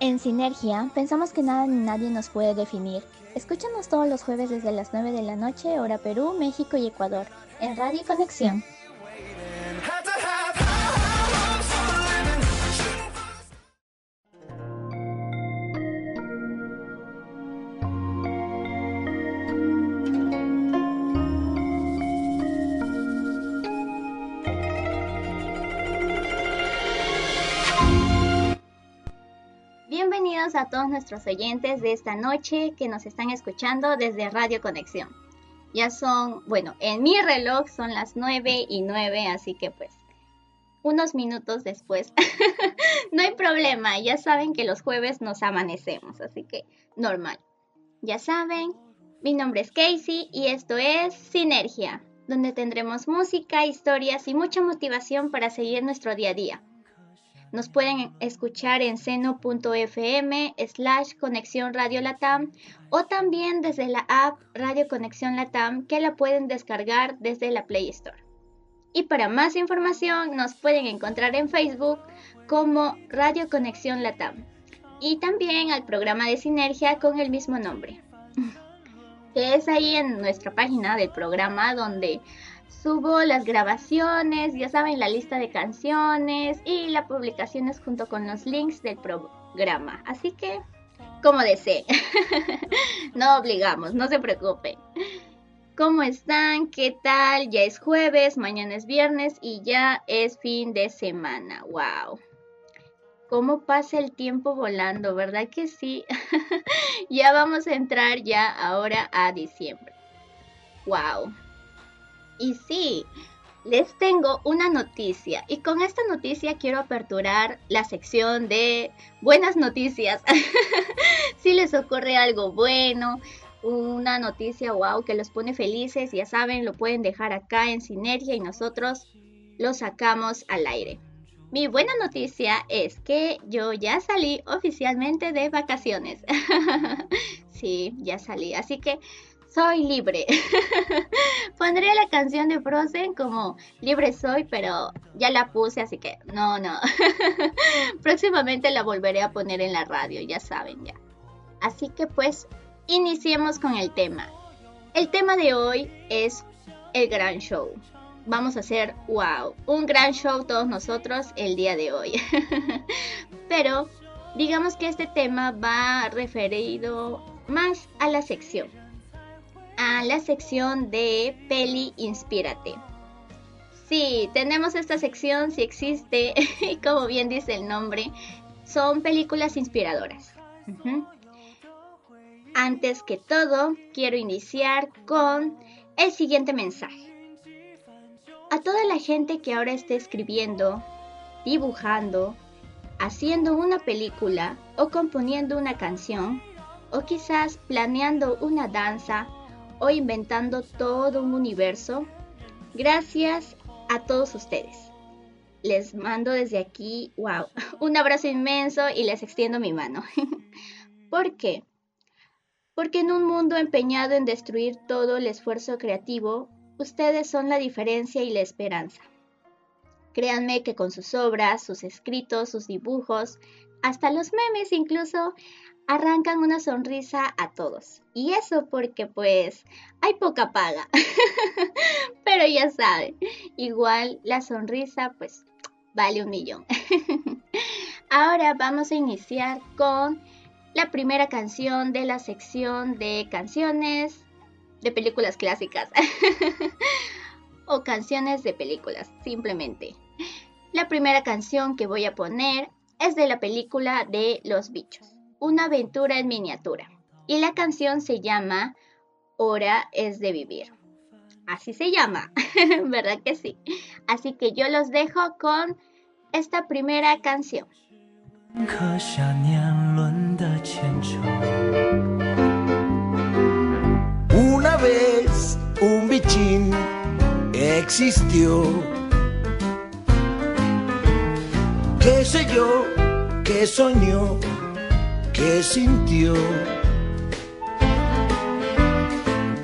En Sinergia, pensamos que nada ni nadie nos puede definir. Escúchanos todos los jueves desde las 9 de la noche, hora Perú, México y Ecuador, en Radio Conexión. Nuestros oyentes de esta noche que nos están escuchando desde Radio Conexión. Ya son, bueno, en mi reloj son las 9 y 9, así que pues unos minutos después. no hay problema, ya saben que los jueves nos amanecemos, así que normal. Ya saben, mi nombre es Casey y esto es Sinergia, donde tendremos música, historias y mucha motivación para seguir nuestro día a día. Nos pueden escuchar en seno.fm slash conexión Radio Latam o también desde la app Radio Conexión Latam que la pueden descargar desde la Play Store. Y para más información nos pueden encontrar en Facebook como Radio Conexión Latam y también al programa de Sinergia con el mismo nombre. que es ahí en nuestra página del programa donde Subo las grabaciones, ya saben, la lista de canciones y las publicaciones junto con los links del programa. Así que, como desee. no obligamos, no se preocupen. ¿Cómo están? ¿Qué tal? Ya es jueves, mañana es viernes y ya es fin de semana. ¡Wow! ¿Cómo pasa el tiempo volando? ¿Verdad que sí? ya vamos a entrar ya ahora a diciembre. ¡Wow! Y sí, les tengo una noticia y con esta noticia quiero aperturar la sección de buenas noticias. si les ocurre algo bueno, una noticia wow que los pone felices, ya saben, lo pueden dejar acá en Sinergia y nosotros lo sacamos al aire. Mi buena noticia es que yo ya salí oficialmente de vacaciones. sí, ya salí. Así que soy libre. Pondría la canción de Frozen como libre soy, pero ya la puse, así que no, no. Próximamente la volveré a poner en la radio, ya saben ya. Así que pues, iniciemos con el tema. El tema de hoy es el gran show. Vamos a hacer, wow, un gran show todos nosotros el día de hoy. pero digamos que este tema va referido más a la sección a la sección de Peli Inspírate. Sí, tenemos esta sección, si existe, como bien dice el nombre, son películas inspiradoras. Antes que todo, quiero iniciar con el siguiente mensaje. A toda la gente que ahora esté escribiendo, dibujando, haciendo una película o componiendo una canción, o quizás planeando una danza o inventando todo un universo. Gracias a todos ustedes. Les mando desde aquí, wow, un abrazo inmenso y les extiendo mi mano. ¿Por qué? Porque en un mundo empeñado en destruir todo el esfuerzo creativo, ustedes son la diferencia y la esperanza. Créanme que con sus obras, sus escritos, sus dibujos, hasta los memes incluso, arrancan una sonrisa a todos. Y eso porque pues hay poca paga. Pero ya saben, igual la sonrisa pues vale un millón. Ahora vamos a iniciar con la primera canción de la sección de canciones de películas clásicas. o canciones de películas, simplemente. La primera canción que voy a poner es de la película de Los Bichos una aventura en miniatura. Y la canción se llama Hora es de vivir. Así se llama, ¿verdad que sí? Así que yo los dejo con esta primera canción. Una vez un bichín existió. ¿Qué sé yo? ¿Qué soñó? que sintió.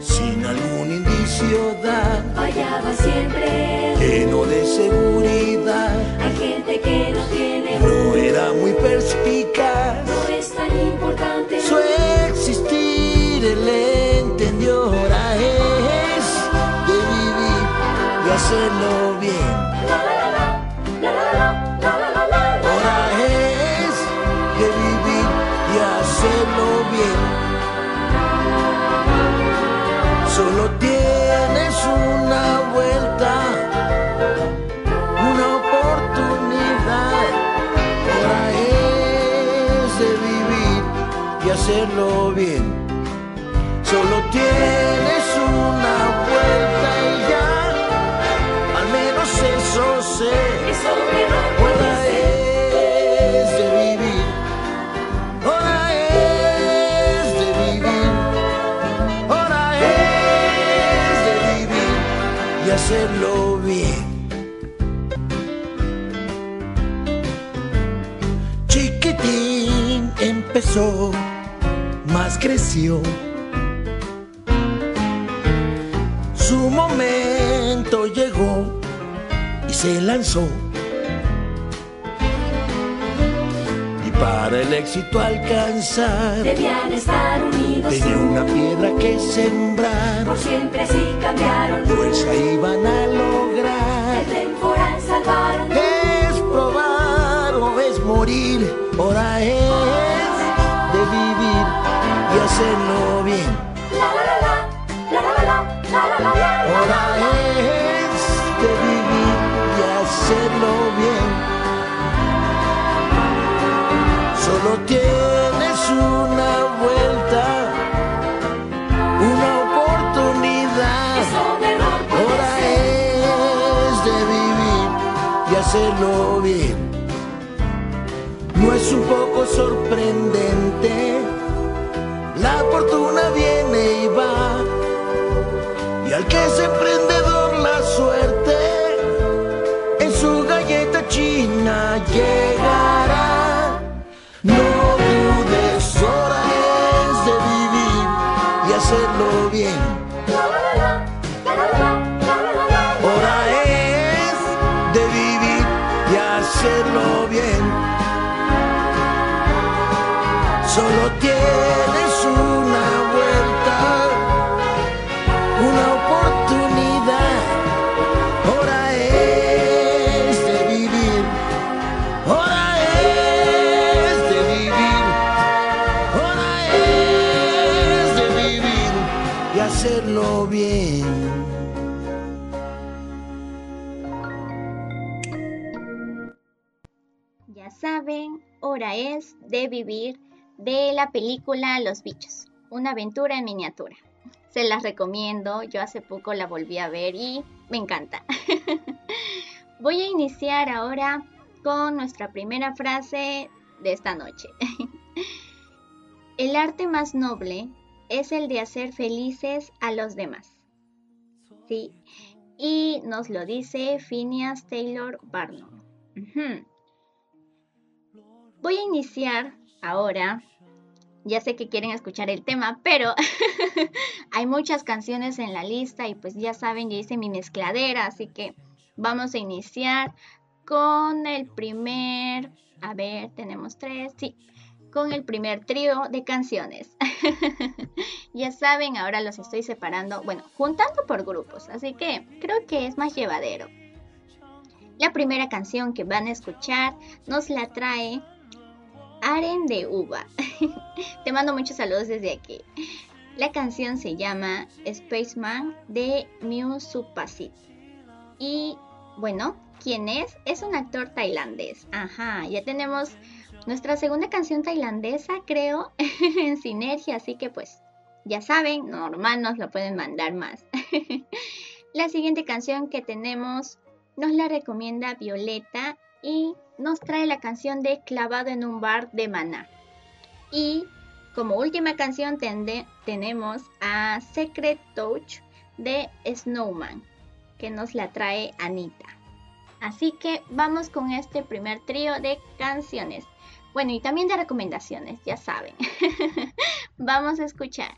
Sin algún indicio da fallaba siempre. lleno de seguridad. Hay gente que no tiene no era muy perspicaz. No es tan importante. Su existir él entendió ahora es de vivir y hacerlo bien. Solo tienes una vuelta y ya, al menos eso sé. Hora es de vivir, hora es de vivir, hora es de vivir y hacerlo bien. Chiquitín empezó, más creció. Su momento llegó y se lanzó. Y para el éxito alcanzar, Debían estar unidos tenía una piedra que sembrar. por siempre así cambiaron Fuerza iban a lograr. el temporal salvaron Es probar o es morir, hora es de vivir hacerlo bien. La la la la, la la la, la la la. Hora es de vivir y hacerlo bien. Solo tienes una vuelta, una oportunidad. Hora es de vivir y hacerlo bien. No es un poco sorprendente la fortuna viene y va. Y al que es emprendedor la suerte, en su galleta china llegará. No dudes, hora es de vivir y hacerlo Solo tienes una vuelta, una oportunidad. Hora es de vivir. Hora es de vivir. Hora es de vivir y hacerlo bien. Ya saben, hora es de vivir de la película Los bichos, una aventura en miniatura. Se las recomiendo, yo hace poco la volví a ver y me encanta. Voy a iniciar ahora con nuestra primera frase de esta noche. El arte más noble es el de hacer felices a los demás. Sí, y nos lo dice Phineas Taylor Barnum. Voy a iniciar ahora. Ya sé que quieren escuchar el tema, pero hay muchas canciones en la lista y pues ya saben, ya hice mi mezcladera, así que vamos a iniciar con el primer, a ver, tenemos tres, sí, con el primer trío de canciones. ya saben, ahora los estoy separando, bueno, juntando por grupos, así que creo que es más llevadero. La primera canción que van a escuchar nos la trae Aren de Uva. Te mando muchos saludos desde aquí. La canción se llama Spaceman de Mew Supasit. Y bueno, ¿quién es? Es un actor tailandés. Ajá, ya tenemos nuestra segunda canción tailandesa, creo, en sinergia, así que pues ya saben, normal nos lo pueden mandar más. la siguiente canción que tenemos nos la recomienda Violeta y nos trae la canción de Clavado en un bar de Maná. Y como última canción tenemos a Secret Touch de Snowman, que nos la trae Anita. Así que vamos con este primer trío de canciones. Bueno, y también de recomendaciones, ya saben. vamos a escuchar.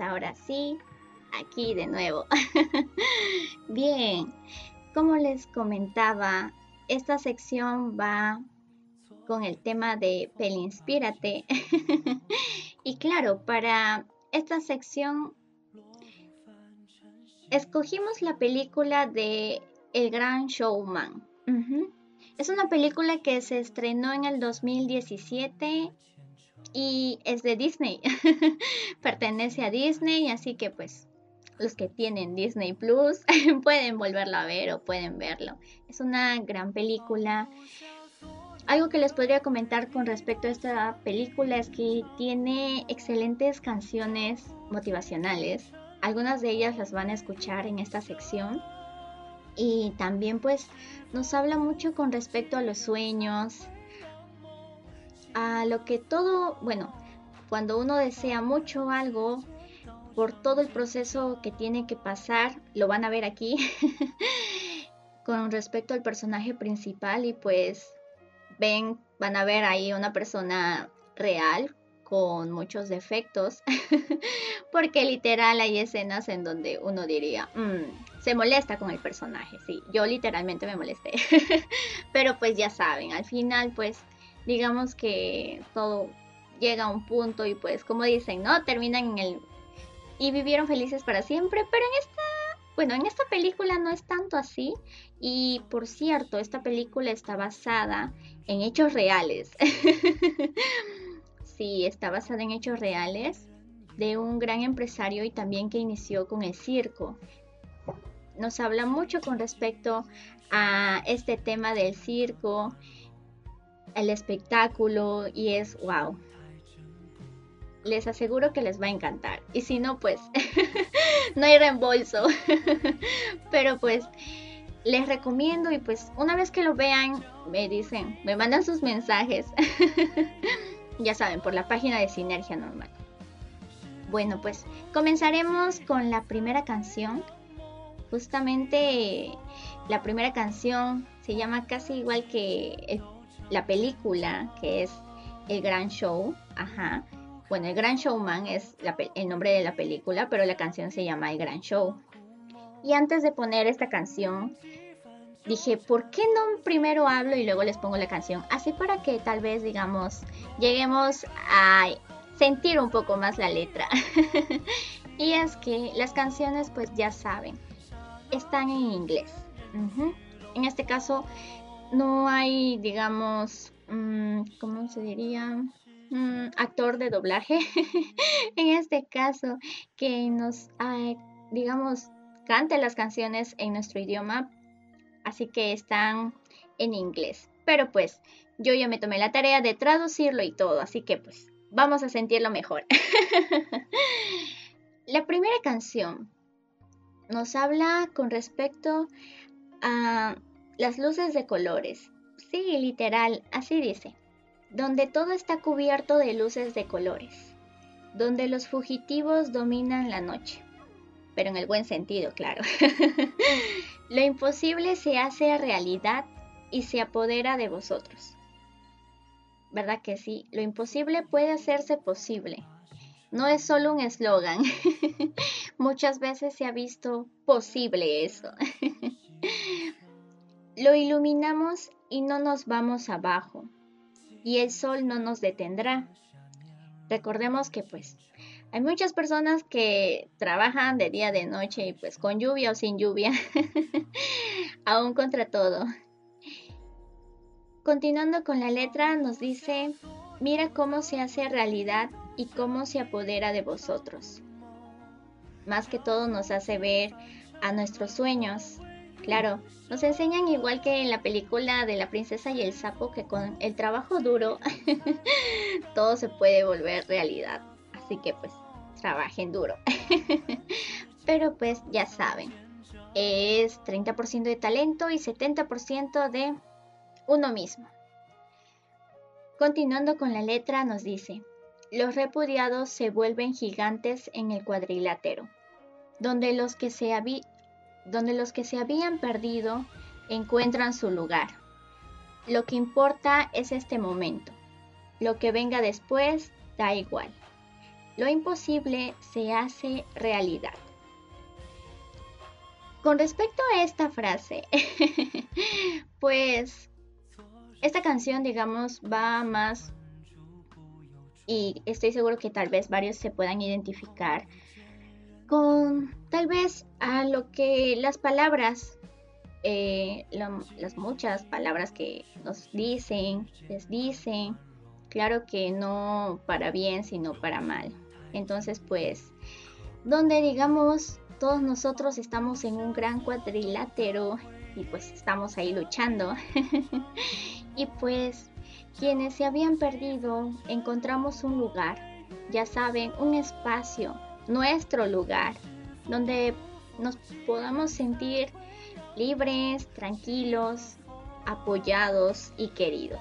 ahora sí aquí de nuevo. Bien, como les comentaba, esta sección va con el tema de Peli Inspírate. y claro, para esta sección escogimos la película de El Gran Showman. Es una película que se estrenó en el 2017 y es de Disney. Pertenece a Disney, así que pues los que tienen Disney Plus pueden volverlo a ver o pueden verlo. Es una gran película. Algo que les podría comentar con respecto a esta película es que tiene excelentes canciones motivacionales. Algunas de ellas las van a escuchar en esta sección. Y también pues nos habla mucho con respecto a los sueños, a lo que todo, bueno, cuando uno desea mucho algo, por todo el proceso que tiene que pasar, lo van a ver aquí, con respecto al personaje principal y pues ven, van a ver ahí una persona real con muchos defectos, porque literal hay escenas en donde uno diría, mm, se molesta con el personaje, sí, yo literalmente me molesté, pero pues ya saben, al final pues digamos que todo llega a un punto y pues como dicen, ¿no? Terminan en el... y vivieron felices para siempre, pero en esta, bueno, en esta película no es tanto así y por cierto, esta película está basada en hechos reales. sí, está basada en hechos reales de un gran empresario y también que inició con el circo. Nos habla mucho con respecto a este tema del circo, el espectáculo y es wow. Les aseguro que les va a encantar. Y si no, pues no hay reembolso. Pero pues les recomiendo y pues una vez que lo vean, me dicen, me mandan sus mensajes. ya saben, por la página de Sinergia Normal. Bueno, pues comenzaremos con la primera canción. Justamente la primera canción se llama casi igual que la película, que es El Gran Show. Ajá. Bueno, El Gran Showman es el nombre de la película, pero la canción se llama El Gran Show. Y antes de poner esta canción, dije, ¿por qué no primero hablo y luego les pongo la canción? Así para que tal vez, digamos, lleguemos a sentir un poco más la letra. y es que las canciones, pues ya saben, están en inglés. En este caso, no hay, digamos, mm, ¿cómo se diría? Mm, actor de doblaje. en este caso, que nos, digamos, cante las canciones en nuestro idioma. Así que están en inglés. Pero pues yo ya me tomé la tarea de traducirlo y todo. Así que pues vamos a sentirlo mejor. la primera canción nos habla con respecto a las luces de colores. Sí, literal, así dice. Donde todo está cubierto de luces de colores. Donde los fugitivos dominan la noche. Pero en el buen sentido, claro. Lo imposible se hace realidad y se apodera de vosotros. ¿verdad que sí? Lo imposible puede hacerse posible. No es solo un eslogan. Muchas veces se ha visto posible eso. Lo iluminamos y no nos vamos abajo. Y el sol no nos detendrá. Recordemos que pues hay muchas personas que trabajan de día, de noche y pues con lluvia o sin lluvia. Aún contra todo. Continuando con la letra, nos dice, mira cómo se hace realidad y cómo se apodera de vosotros. Más que todo nos hace ver a nuestros sueños. Claro, nos enseñan igual que en la película de la princesa y el sapo que con el trabajo duro todo se puede volver realidad. Así que pues trabajen duro. Pero pues ya saben, es 30% de talento y 70% de uno mismo. Continuando con la letra nos dice, los repudiados se vuelven gigantes en el cuadrilátero, donde los que se, donde los que se habían perdido encuentran su lugar. Lo que importa es este momento. Lo que venga después da igual. Lo imposible se hace realidad. Con respecto a esta frase, pues esta canción, digamos, va más y estoy seguro que tal vez varios se puedan identificar con tal vez a lo que las palabras, eh, las muchas palabras que nos dicen, les dicen, claro que no para bien, sino para mal. Entonces, pues, donde digamos, todos nosotros estamos en un gran cuadrilátero y pues estamos ahí luchando. Y pues quienes se habían perdido encontramos un lugar, ya saben, un espacio, nuestro lugar, donde nos podamos sentir libres, tranquilos, apoyados y queridos.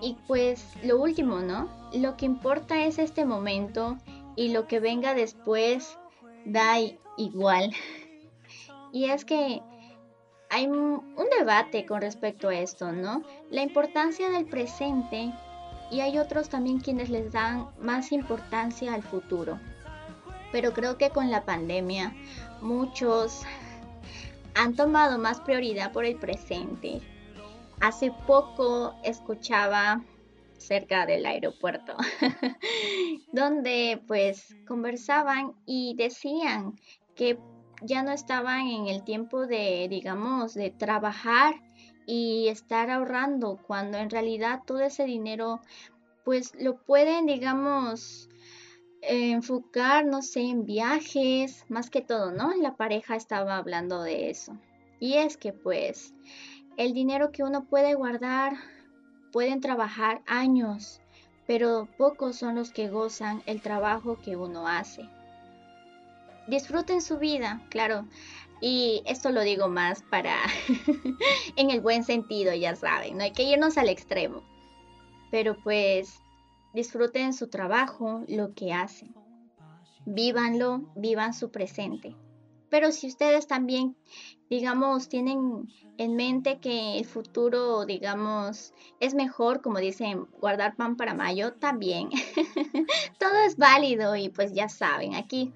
Y pues lo último, ¿no? Lo que importa es este momento y lo que venga después da igual. Y es que hay un debate con respecto a esto, ¿no? La importancia del presente y hay otros también quienes les dan más importancia al futuro. Pero creo que con la pandemia muchos han tomado más prioridad por el presente. hace poco escuchaba cerca del aeropuerto, donde pues conversaban y decían que ya no estaban en el tiempo de, digamos, de trabajar y estar ahorrando, cuando en realidad todo ese dinero pues lo pueden, digamos, enfocar, no sé, en viajes, más que todo, ¿no? La pareja estaba hablando de eso. Y es que pues el dinero que uno puede guardar pueden trabajar años, pero pocos son los que gozan el trabajo que uno hace. Disfruten su vida, claro. Y esto lo digo más para en el buen sentido, ya saben, no hay que irnos al extremo. Pero pues disfruten su trabajo, lo que hacen. Vívanlo, vivan su presente. Pero si ustedes también, digamos, tienen en mente que el futuro, digamos, es mejor, como dicen, guardar pan para mayo, también. Todo es válido y pues ya saben, aquí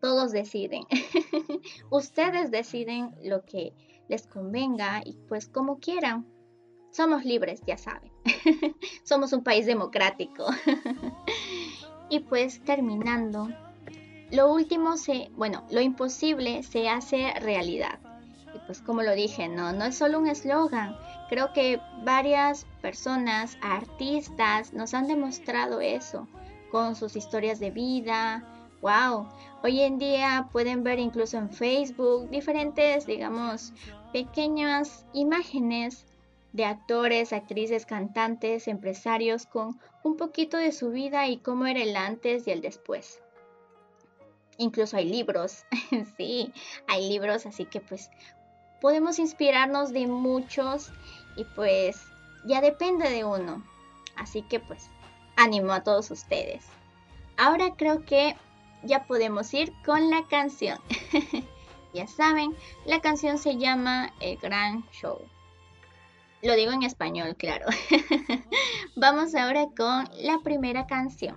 todos deciden. ustedes deciden lo que les convenga y pues como quieran. Somos libres, ya saben. Somos un país democrático. y pues terminando, lo último se, bueno, lo imposible se hace realidad. Y pues como lo dije, no, no es solo un eslogan. Creo que varias personas, artistas, nos han demostrado eso con sus historias de vida. Wow, hoy en día pueden ver incluso en Facebook diferentes, digamos, pequeñas imágenes de actores, actrices, cantantes, empresarios con un poquito de su vida y cómo era el antes y el después. Incluso hay libros, sí, hay libros, así que pues podemos inspirarnos de muchos y pues ya depende de uno. Así que pues ánimo a todos ustedes. Ahora creo que ya podemos ir con la canción. ya saben, la canción se llama El Gran Show. Lo digo en español, claro. Vamos ahora con la primera canción.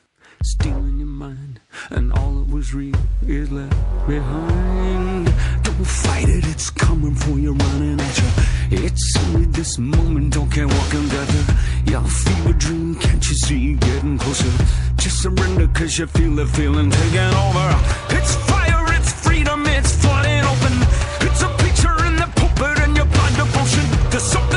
stealing your mind, and all that was real is left behind. Don't fight it, it's coming for you, running at you. It's only this moment, don't care what can gather. Your fever dream, can't you see you getting closer? Just surrender, cause you feel the feeling taking over. It's fire, it's freedom, it's flooding open. It's a picture in the pulpit and your blind devotion. There's something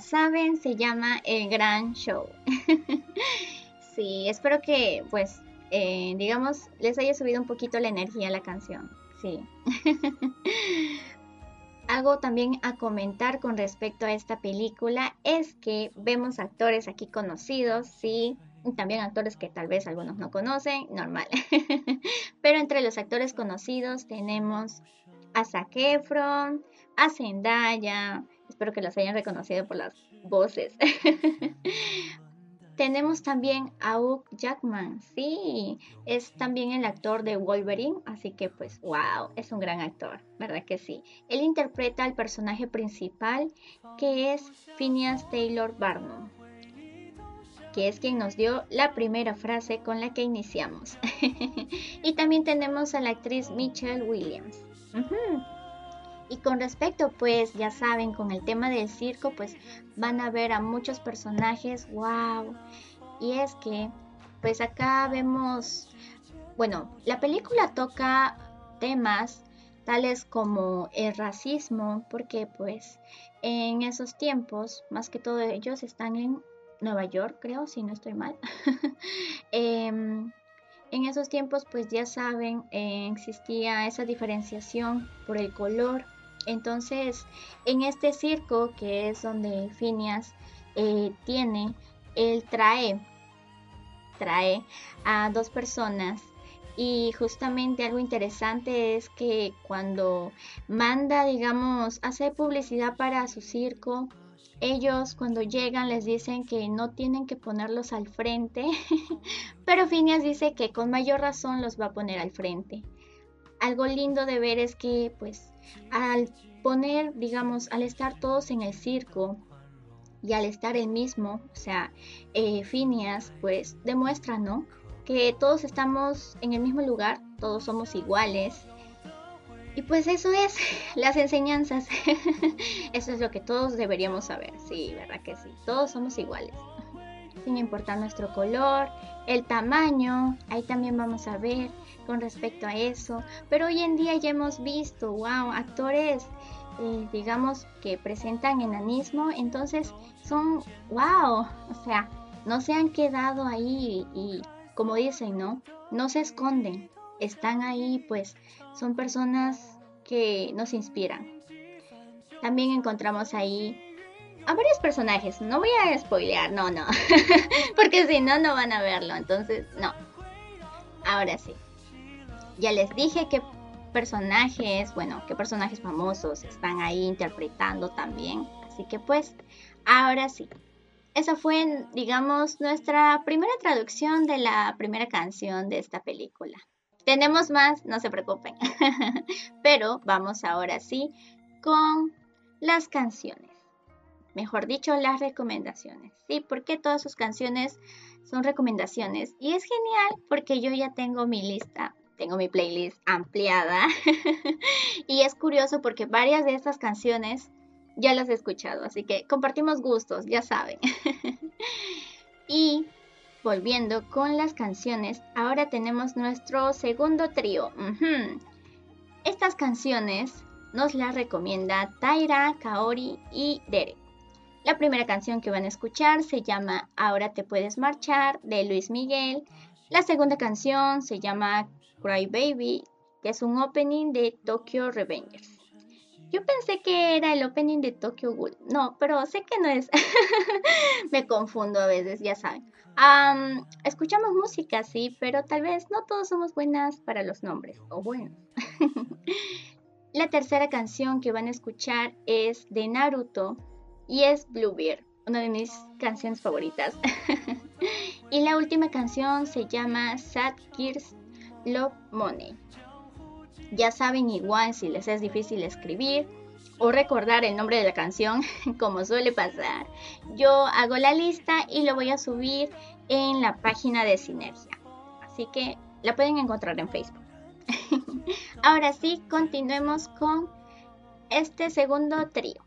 Saben, se llama El Gran Show. sí, espero que, pues, eh, digamos, les haya subido un poquito la energía a la canción. Sí. Algo también a comentar con respecto a esta película es que vemos actores aquí conocidos, sí, también actores que tal vez algunos no conocen, normal. Pero entre los actores conocidos tenemos a Zac Efron, a Zendaya, espero que los hayan reconocido por las voces. Tenemos también a Hugh Jackman, sí, es también el actor de Wolverine, así que pues wow, es un gran actor, ¿verdad que sí? Él interpreta al personaje principal que es Phineas Taylor Barnum que es quien nos dio la primera frase con la que iniciamos. y también tenemos a la actriz Michelle Williams. Y con respecto, pues ya saben, con el tema del circo, pues van a ver a muchos personajes, wow. Y es que, pues acá vemos, bueno, la película toca temas tales como el racismo, porque pues en esos tiempos, más que todo ellos están en Nueva York, creo, si no estoy mal. Em, en esos tiempos, pues ya saben, eh, existía esa diferenciación por el color. Entonces, en este circo, que es donde Phineas eh, tiene, él trae, trae a dos personas y justamente algo interesante es que cuando manda, digamos, hace publicidad para su circo, ellos cuando llegan les dicen que no tienen que ponerlos al frente, pero Phineas dice que con mayor razón los va a poner al frente. Algo lindo de ver es que pues al poner, digamos, al estar todos en el circo y al estar el mismo, o sea, eh, Phineas pues demuestra, ¿no? Que todos estamos en el mismo lugar, todos somos iguales, y pues eso es las enseñanzas. eso es lo que todos deberíamos saber. Sí, ¿verdad que sí? Todos somos iguales. Sin importar nuestro color, el tamaño, ahí también vamos a ver con respecto a eso. Pero hoy en día ya hemos visto, wow, actores, eh, digamos, que presentan enanismo, entonces son, wow, o sea, no se han quedado ahí y, como dicen, ¿no? No se esconden, están ahí, pues son personas que nos inspiran. También encontramos ahí a varios personajes. No voy a spoilear, no, no. Porque si no, no van a verlo. Entonces, no. Ahora sí. Ya les dije qué personajes, bueno, qué personajes famosos están ahí interpretando también. Así que pues, ahora sí. Esa fue, digamos, nuestra primera traducción de la primera canción de esta película. Tenemos más, no se preocupen. Pero vamos ahora sí con las canciones. Mejor dicho, las recomendaciones. Sí, porque todas sus canciones son recomendaciones. Y es genial porque yo ya tengo mi lista, tengo mi playlist ampliada. y es curioso porque varias de estas canciones ya las he escuchado. Así que compartimos gustos, ya saben. y volviendo con las canciones, ahora tenemos nuestro segundo trío. Estas canciones nos las recomienda Taira, Kaori y Derek. La primera canción que van a escuchar se llama Ahora te puedes marchar de Luis Miguel. La segunda canción se llama Cry Baby, que es un opening de Tokyo Revengers. Yo pensé que era el opening de Tokyo Ghoul. No, pero sé que no es. Me confundo a veces, ya saben. escuchamos música, sí, pero tal vez no todos somos buenas para los nombres, o bueno. La tercera canción que van a escuchar es de Naruto y es Bluebeard, una de mis canciones favoritas. y la última canción se llama Sad Gears Love Money. Ya saben igual si les es difícil escribir o recordar el nombre de la canción, como suele pasar. Yo hago la lista y lo voy a subir en la página de Sinergia. Así que la pueden encontrar en Facebook. Ahora sí, continuemos con este segundo trío.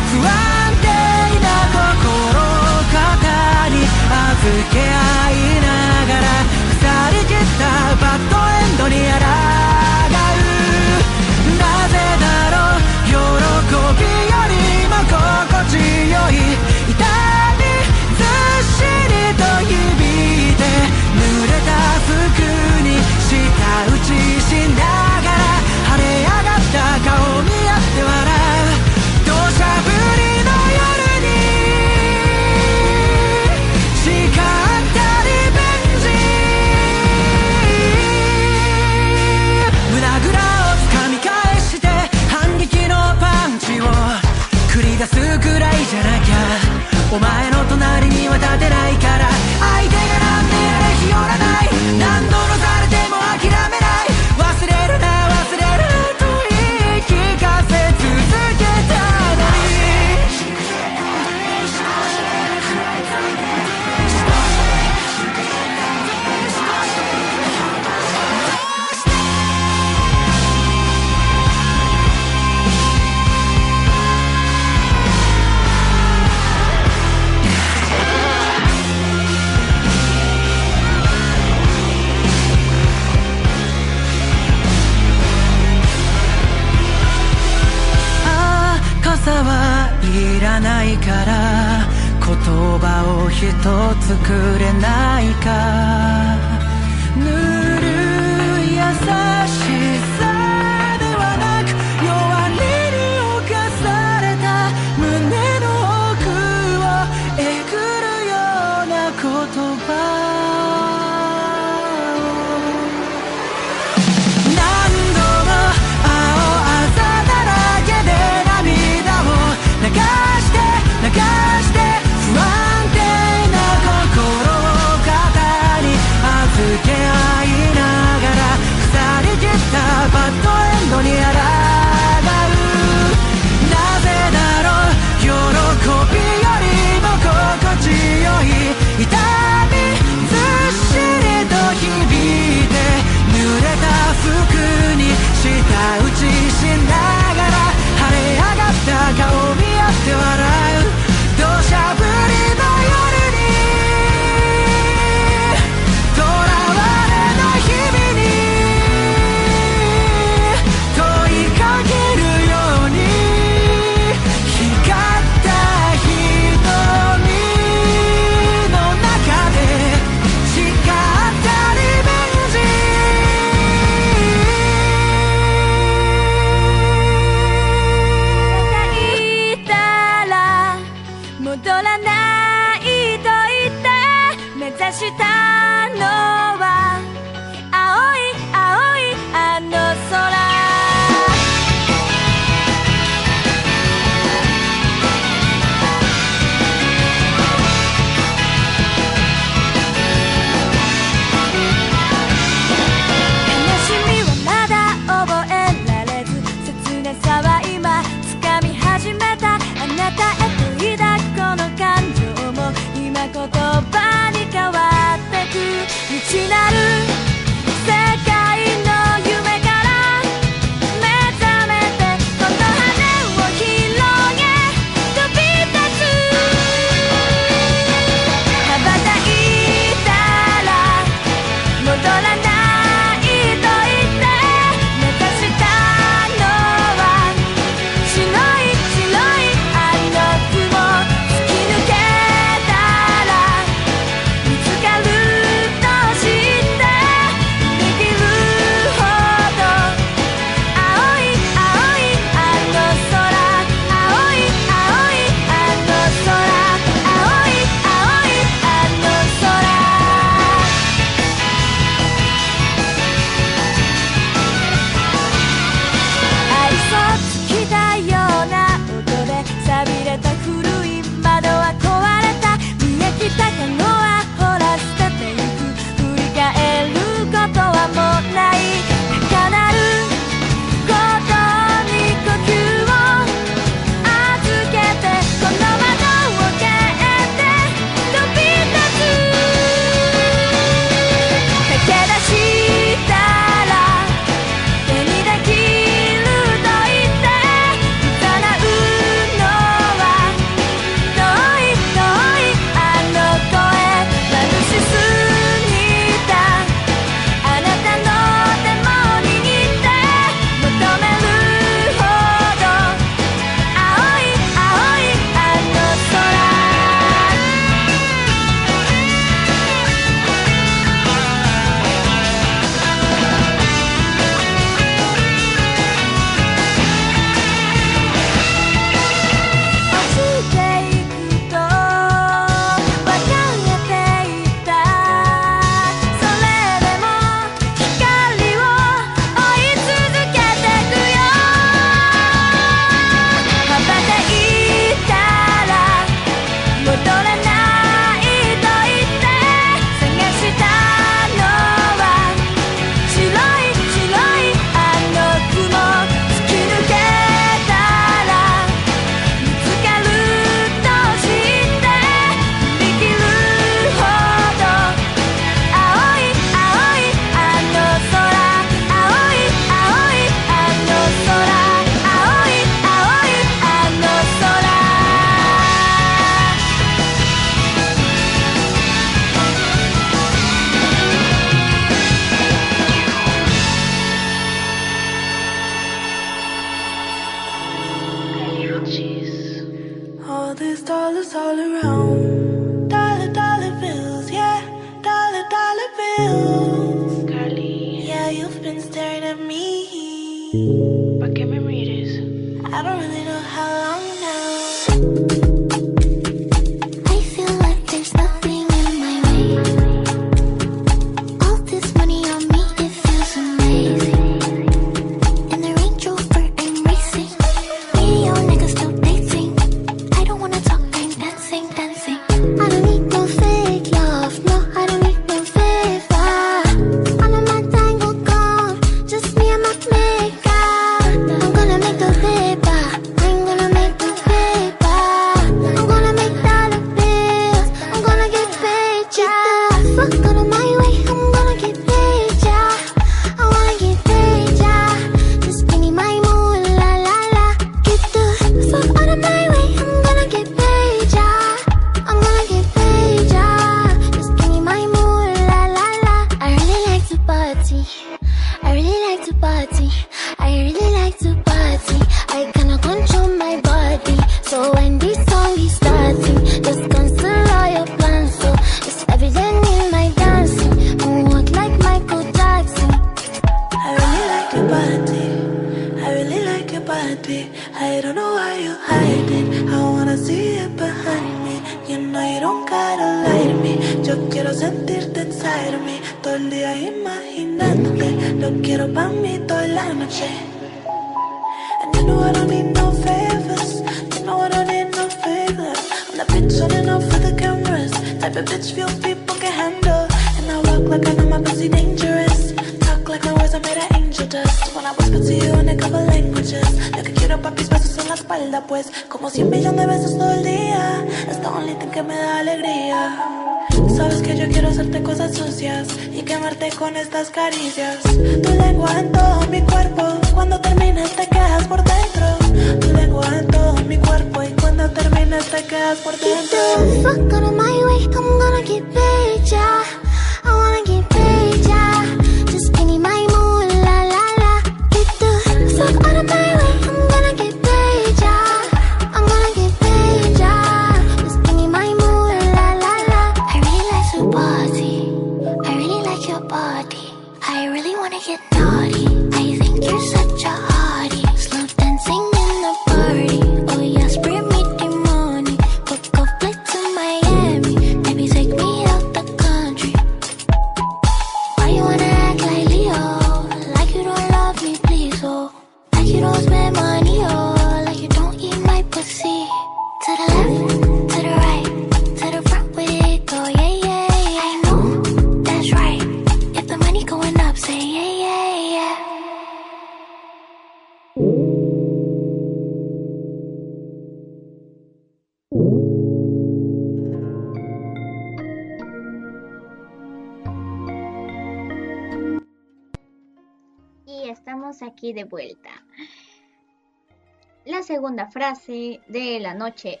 frase de la noche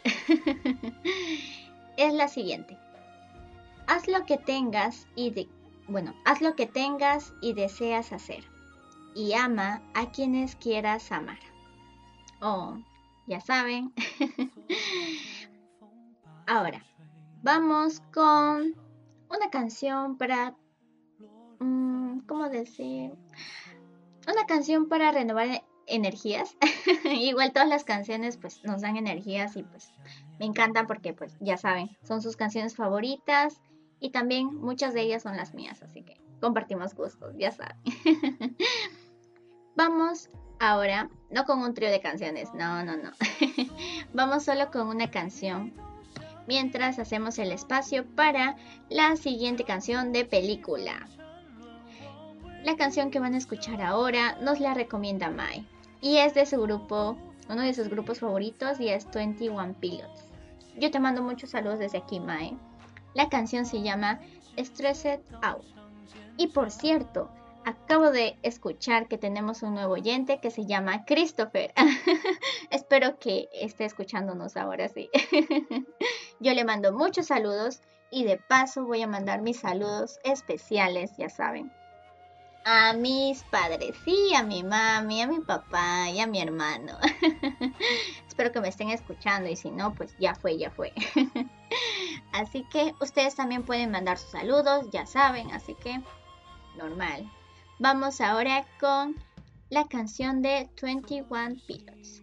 es la siguiente. Haz lo que tengas y de, bueno, haz lo que tengas y deseas hacer y ama a quienes quieras amar. Oh, ya saben. Ahora, vamos con una canción para mm, ¿cómo decir? Una canción para renovar energías. Igual todas las canciones pues nos dan energías y pues me encantan porque pues ya saben, son sus canciones favoritas y también muchas de ellas son las mías, así que compartimos gustos, ya saben. Vamos ahora, no con un trío de canciones, no, no, no. Vamos solo con una canción. Mientras hacemos el espacio para la siguiente canción de película. La canción que van a escuchar ahora nos la recomienda Mai. Y es de su grupo, uno de sus grupos favoritos y es 21 Pilots. Yo te mando muchos saludos desde aquí, Mae. La canción se llama Stressed Out. Y por cierto, acabo de escuchar que tenemos un nuevo oyente que se llama Christopher. Espero que esté escuchándonos ahora sí. Yo le mando muchos saludos y de paso voy a mandar mis saludos especiales, ya saben. A mis padres, sí, a mi mami, a mi papá y a mi hermano. Espero que me estén escuchando y si no, pues ya fue, ya fue. así que ustedes también pueden mandar sus saludos, ya saben, así que normal. Vamos ahora con la canción de 21 Pilots.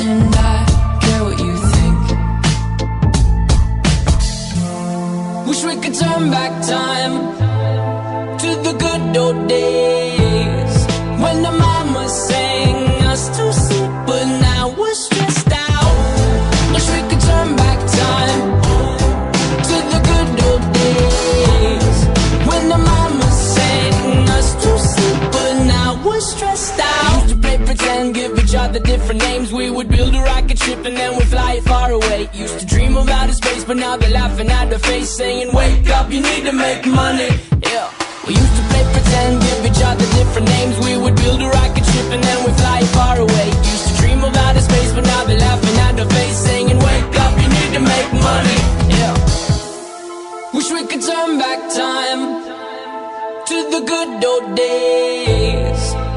and I care what you think. Wish we could turn back time to the good old days would build a rocket ship and then we'd fly it far away. Used to dream of outer space, but now they're laughing at the face, saying, Wake up, you need to make money. Yeah. We used to play pretend, give each other different names. We would build a rocket ship and then we'd fly it far away. Used to dream of outer space, but now they're laughing at the face, saying, Wake up, you need to make money. Yeah. Wish we could turn back time to the good old days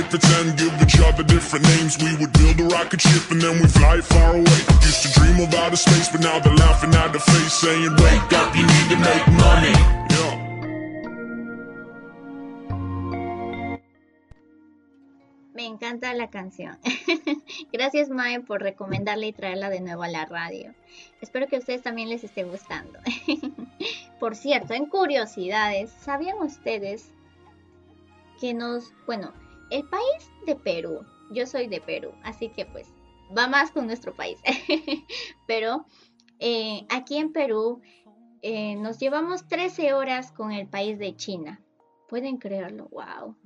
and the. Me encanta la canción. Gracias Mae por recomendarla y traerla de nuevo a la radio. Espero que a ustedes también les esté gustando. por cierto, en curiosidades, ¿sabían ustedes que nos, bueno, el país de Perú, yo soy de Perú, así que pues va más con nuestro país. Pero eh, aquí en Perú eh, nos llevamos 13 horas con el país de China. ¿Pueden creerlo? ¡Wow!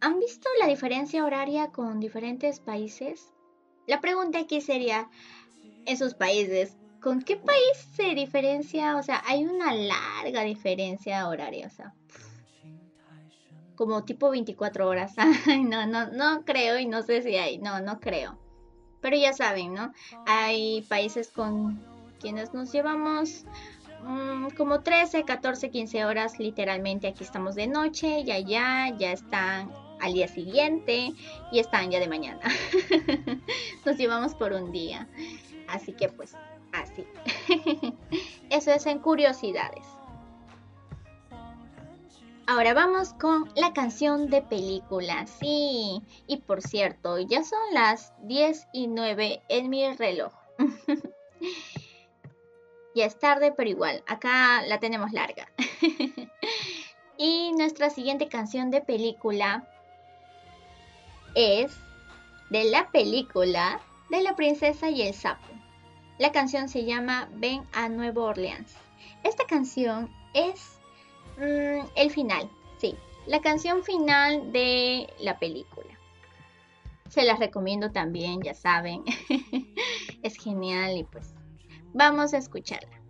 ¿Han visto la diferencia horaria con diferentes países? La pregunta aquí sería, en sus países, ¿con qué país se diferencia? O sea, hay una larga diferencia horaria, o sea, como tipo 24 horas. No, no, no creo y no sé si hay, no, no creo. Pero ya saben, ¿no? Hay países con quienes nos llevamos mm, como 13, 14, 15 horas literalmente. Aquí estamos de noche y allá ya están al día siguiente y están ya de mañana. Nos llevamos por un día. Así que pues así. Eso es en curiosidades. Ahora vamos con la canción de película. Sí, y por cierto, ya son las 10 y 9 en mi reloj. ya es tarde, pero igual, acá la tenemos larga. y nuestra siguiente canción de película es de la película de la princesa y el sapo. La canción se llama Ven a Nueva Orleans. Esta canción es mm, el final, sí, la canción final de la película. Se las recomiendo también, ya saben. es genial y pues vamos a escucharla.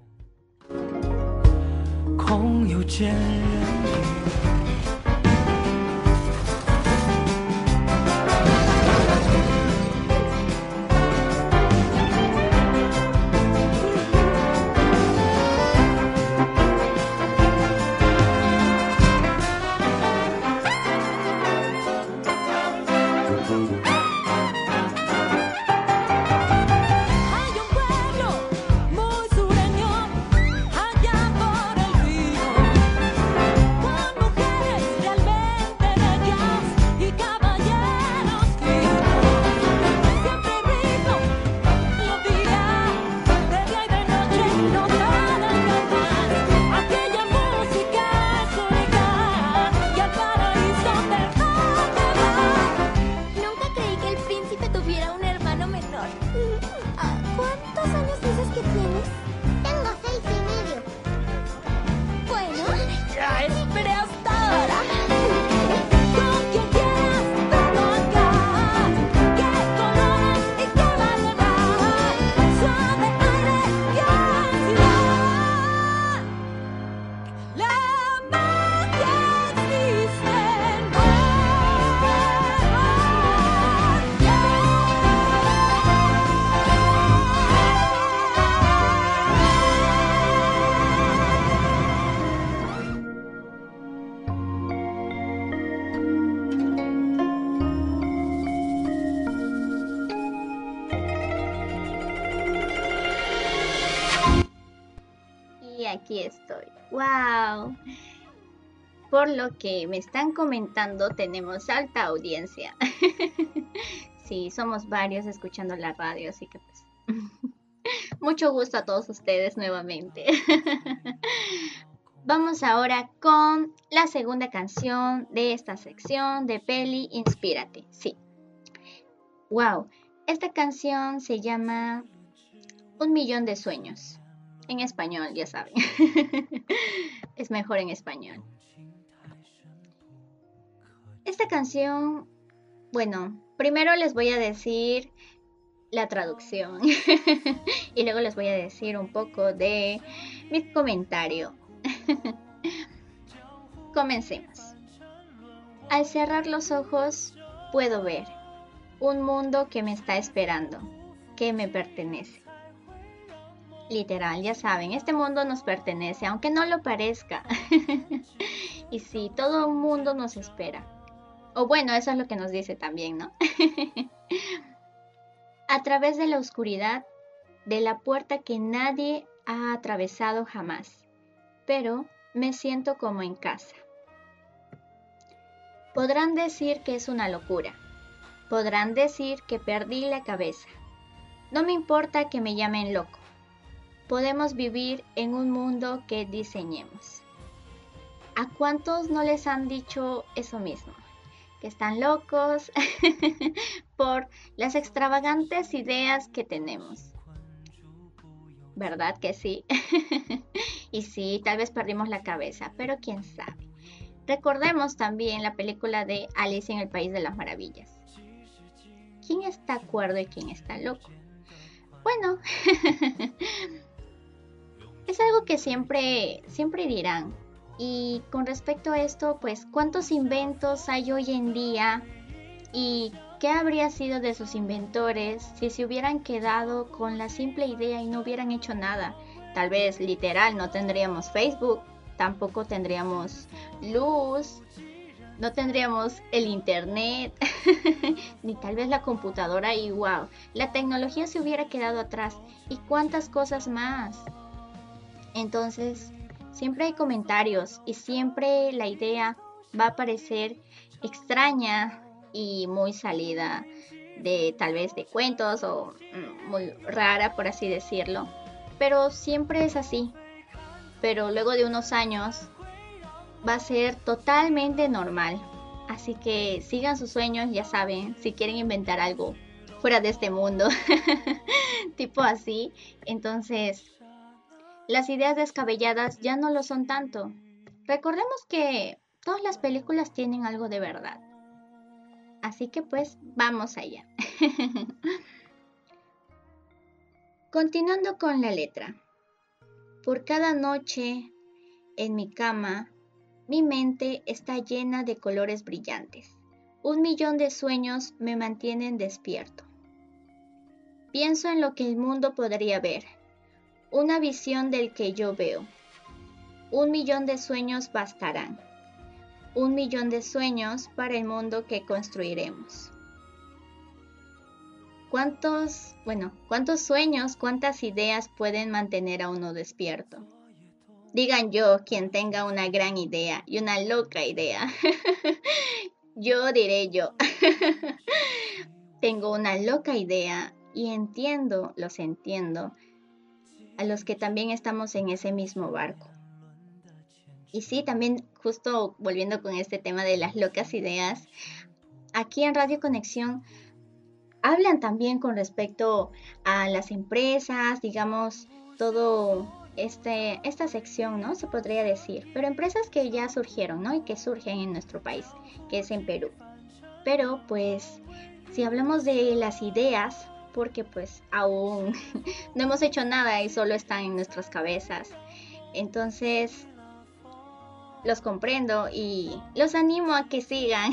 Estoy. ¡Wow! Por lo que me están comentando, tenemos alta audiencia. sí, somos varios escuchando la radio, así que pues. Mucho gusto a todos ustedes nuevamente. Vamos ahora con la segunda canción de esta sección de Peli Inspírate. Sí. Wow. Esta canción se llama Un millón de sueños. En español, ya saben. es mejor en español. Esta canción, bueno, primero les voy a decir la traducción y luego les voy a decir un poco de mi comentario. Comencemos. Al cerrar los ojos puedo ver un mundo que me está esperando, que me pertenece. Literal, ya saben, este mundo nos pertenece, aunque no lo parezca. y sí, todo un mundo nos espera. O bueno, eso es lo que nos dice también, ¿no? A través de la oscuridad, de la puerta que nadie ha atravesado jamás, pero me siento como en casa. Podrán decir que es una locura, podrán decir que perdí la cabeza. No me importa que me llamen loco. Podemos vivir en un mundo que diseñemos. ¿A cuántos no les han dicho eso mismo? Que están locos por las extravagantes ideas que tenemos. ¿Verdad que sí? y sí, tal vez perdimos la cabeza, pero quién sabe. Recordemos también la película de Alicia en el País de las Maravillas. ¿Quién está acuerdo y quién está loco? Bueno, es algo que siempre, siempre dirán. Y con respecto a esto, pues, ¿cuántos inventos hay hoy en día? ¿Y qué habría sido de sus inventores si se hubieran quedado con la simple idea y no hubieran hecho nada? Tal vez literal no tendríamos Facebook, tampoco tendríamos luz, no tendríamos el internet, ni tal vez la computadora y wow, la tecnología se hubiera quedado atrás y cuántas cosas más. Entonces, siempre hay comentarios y siempre la idea va a parecer extraña y muy salida de tal vez de cuentos o mm, muy rara por así decirlo. Pero siempre es así. Pero luego de unos años va a ser totalmente normal. Así que sigan sus sueños, ya saben, si quieren inventar algo fuera de este mundo, tipo así. Entonces, las ideas descabelladas ya no lo son tanto. Recordemos que todas las películas tienen algo de verdad. Así que pues vamos allá. Continuando con la letra. Por cada noche en mi cama, mi mente está llena de colores brillantes. Un millón de sueños me mantienen despierto. Pienso en lo que el mundo podría ver, una visión del que yo veo. Un millón de sueños bastarán. Un millón de sueños para el mundo que construiremos. ¿Cuántos, bueno, cuántos sueños, cuántas ideas pueden mantener a uno despierto? Digan yo quien tenga una gran idea y una loca idea. yo diré yo. Tengo una loca idea y entiendo, los entiendo, a los que también estamos en ese mismo barco. Y sí, también justo volviendo con este tema de las locas ideas, aquí en Radio Conexión hablan también con respecto a las empresas, digamos, todo este, esta sección, ¿no? Se podría decir, pero empresas que ya surgieron, ¿no? Y que surgen en nuestro país, que es en Perú. Pero pues, si hablamos de las ideas, porque pues aún no hemos hecho nada y solo están en nuestras cabezas. Entonces, los comprendo y los animo a que sigan.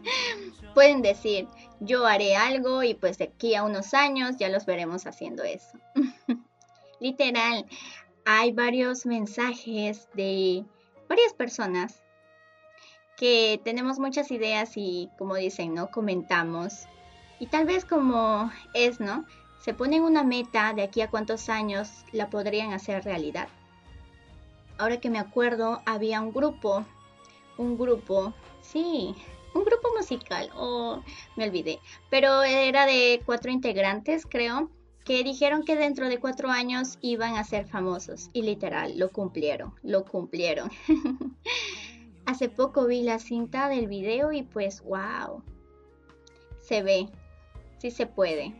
Pueden decir, yo haré algo y pues de aquí a unos años ya los veremos haciendo eso. Literal, hay varios mensajes de varias personas que tenemos muchas ideas y como dicen, ¿no? Comentamos y tal vez como es, ¿no? Se ponen una meta de aquí a cuántos años la podrían hacer realidad. Ahora que me acuerdo, había un grupo, un grupo, sí, un grupo musical, o oh, me olvidé, pero era de cuatro integrantes, creo, que dijeron que dentro de cuatro años iban a ser famosos y literal, lo cumplieron, lo cumplieron. Hace poco vi la cinta del video y pues, wow, se ve, sí se puede.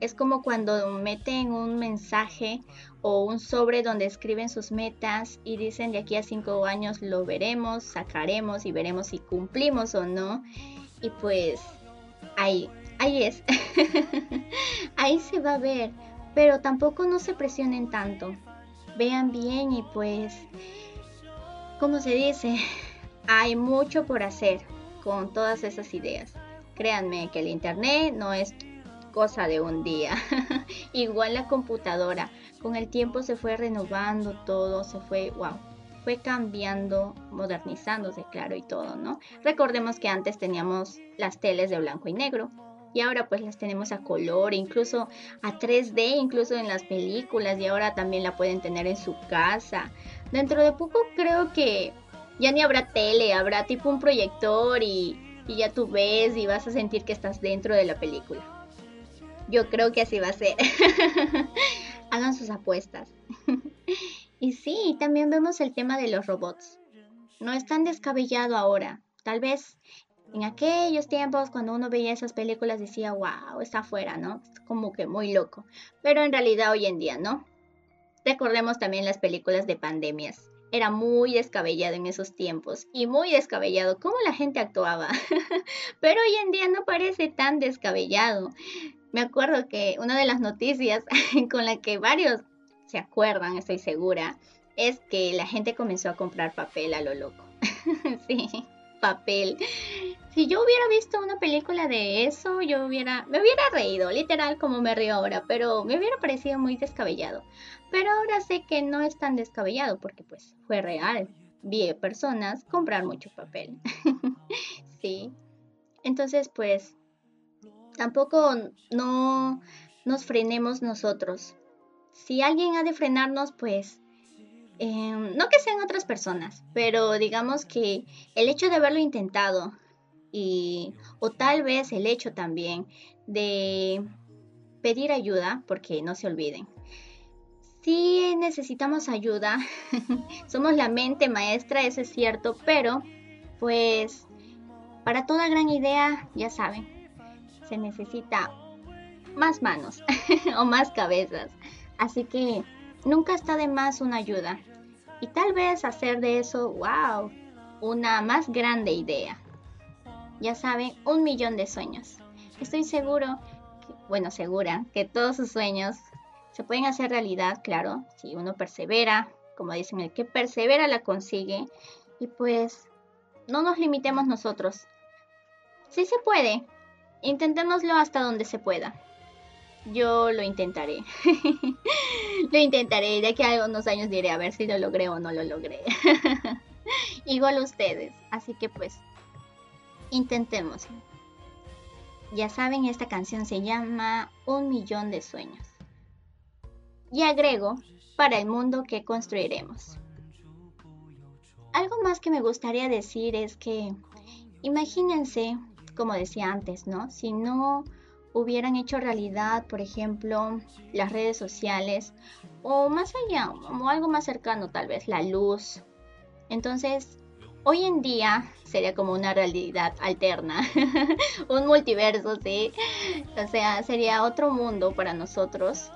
Es como cuando meten un mensaje o un sobre donde escriben sus metas y dicen de aquí a cinco años lo veremos, sacaremos y veremos si cumplimos o no. Y pues ahí, ahí es. ahí se va a ver. Pero tampoco no se presionen tanto. Vean bien y pues, como se dice, hay mucho por hacer con todas esas ideas. Créanme que el Internet no es cosa de un día. Igual la computadora, con el tiempo se fue renovando todo, se fue, wow, fue cambiando, modernizándose, claro, y todo, ¿no? Recordemos que antes teníamos las teles de blanco y negro. Y ahora pues las tenemos a color, incluso a 3D, incluso en las películas, y ahora también la pueden tener en su casa. Dentro de poco creo que ya ni habrá tele, habrá tipo un proyector y y ya tú ves y vas a sentir que estás dentro de la película. Yo creo que así va a ser. Hagan sus apuestas. y sí, también vemos el tema de los robots. No es tan descabellado ahora. Tal vez en aquellos tiempos cuando uno veía esas películas decía, wow, está afuera, ¿no? como que muy loco. Pero en realidad hoy en día, ¿no? Recordemos también las películas de pandemias era muy descabellado en esos tiempos y muy descabellado cómo la gente actuaba. Pero hoy en día no parece tan descabellado. Me acuerdo que una de las noticias con la que varios se acuerdan, estoy segura, es que la gente comenzó a comprar papel a lo loco. sí, Si yo hubiera visto una película de eso, yo hubiera, me hubiera reído, literal como me río ahora, pero me hubiera parecido muy descabellado. Pero ahora sé que no es tan descabellado porque pues fue real. Vi personas comprar mucho papel. sí. Entonces pues tampoco no nos frenemos nosotros. Si alguien ha de frenarnos pues eh, no que sean otras personas, pero digamos que el hecho de haberlo intentado y o tal vez el hecho también de pedir ayuda, porque no se olviden. Si necesitamos ayuda, somos la mente maestra, eso es cierto, pero pues para toda gran idea, ya saben, se necesita más manos o más cabezas. Así que nunca está de más una ayuda. Y tal vez hacer de eso, wow, una más grande idea. Ya saben, un millón de sueños. Estoy seguro, bueno, segura, que todos sus sueños se pueden hacer realidad, claro, si uno persevera, como dicen, el que persevera la consigue. Y pues, no nos limitemos nosotros. Sí se puede. Intentémoslo hasta donde se pueda. Yo lo intentaré. lo intentaré. De aquí a algunos años diré a ver si lo logré o no lo logré. Igual ustedes. Así que pues, intentemos. Ya saben, esta canción se llama Un millón de sueños. Y agrego, para el mundo que construiremos. Algo más que me gustaría decir es que imagínense, como decía antes, ¿no? Si no hubieran hecho realidad, por ejemplo, las redes sociales o más allá, o algo más cercano tal vez, la luz. Entonces, hoy en día sería como una realidad alterna, un multiverso, ¿sí? O sea, sería otro mundo para nosotros.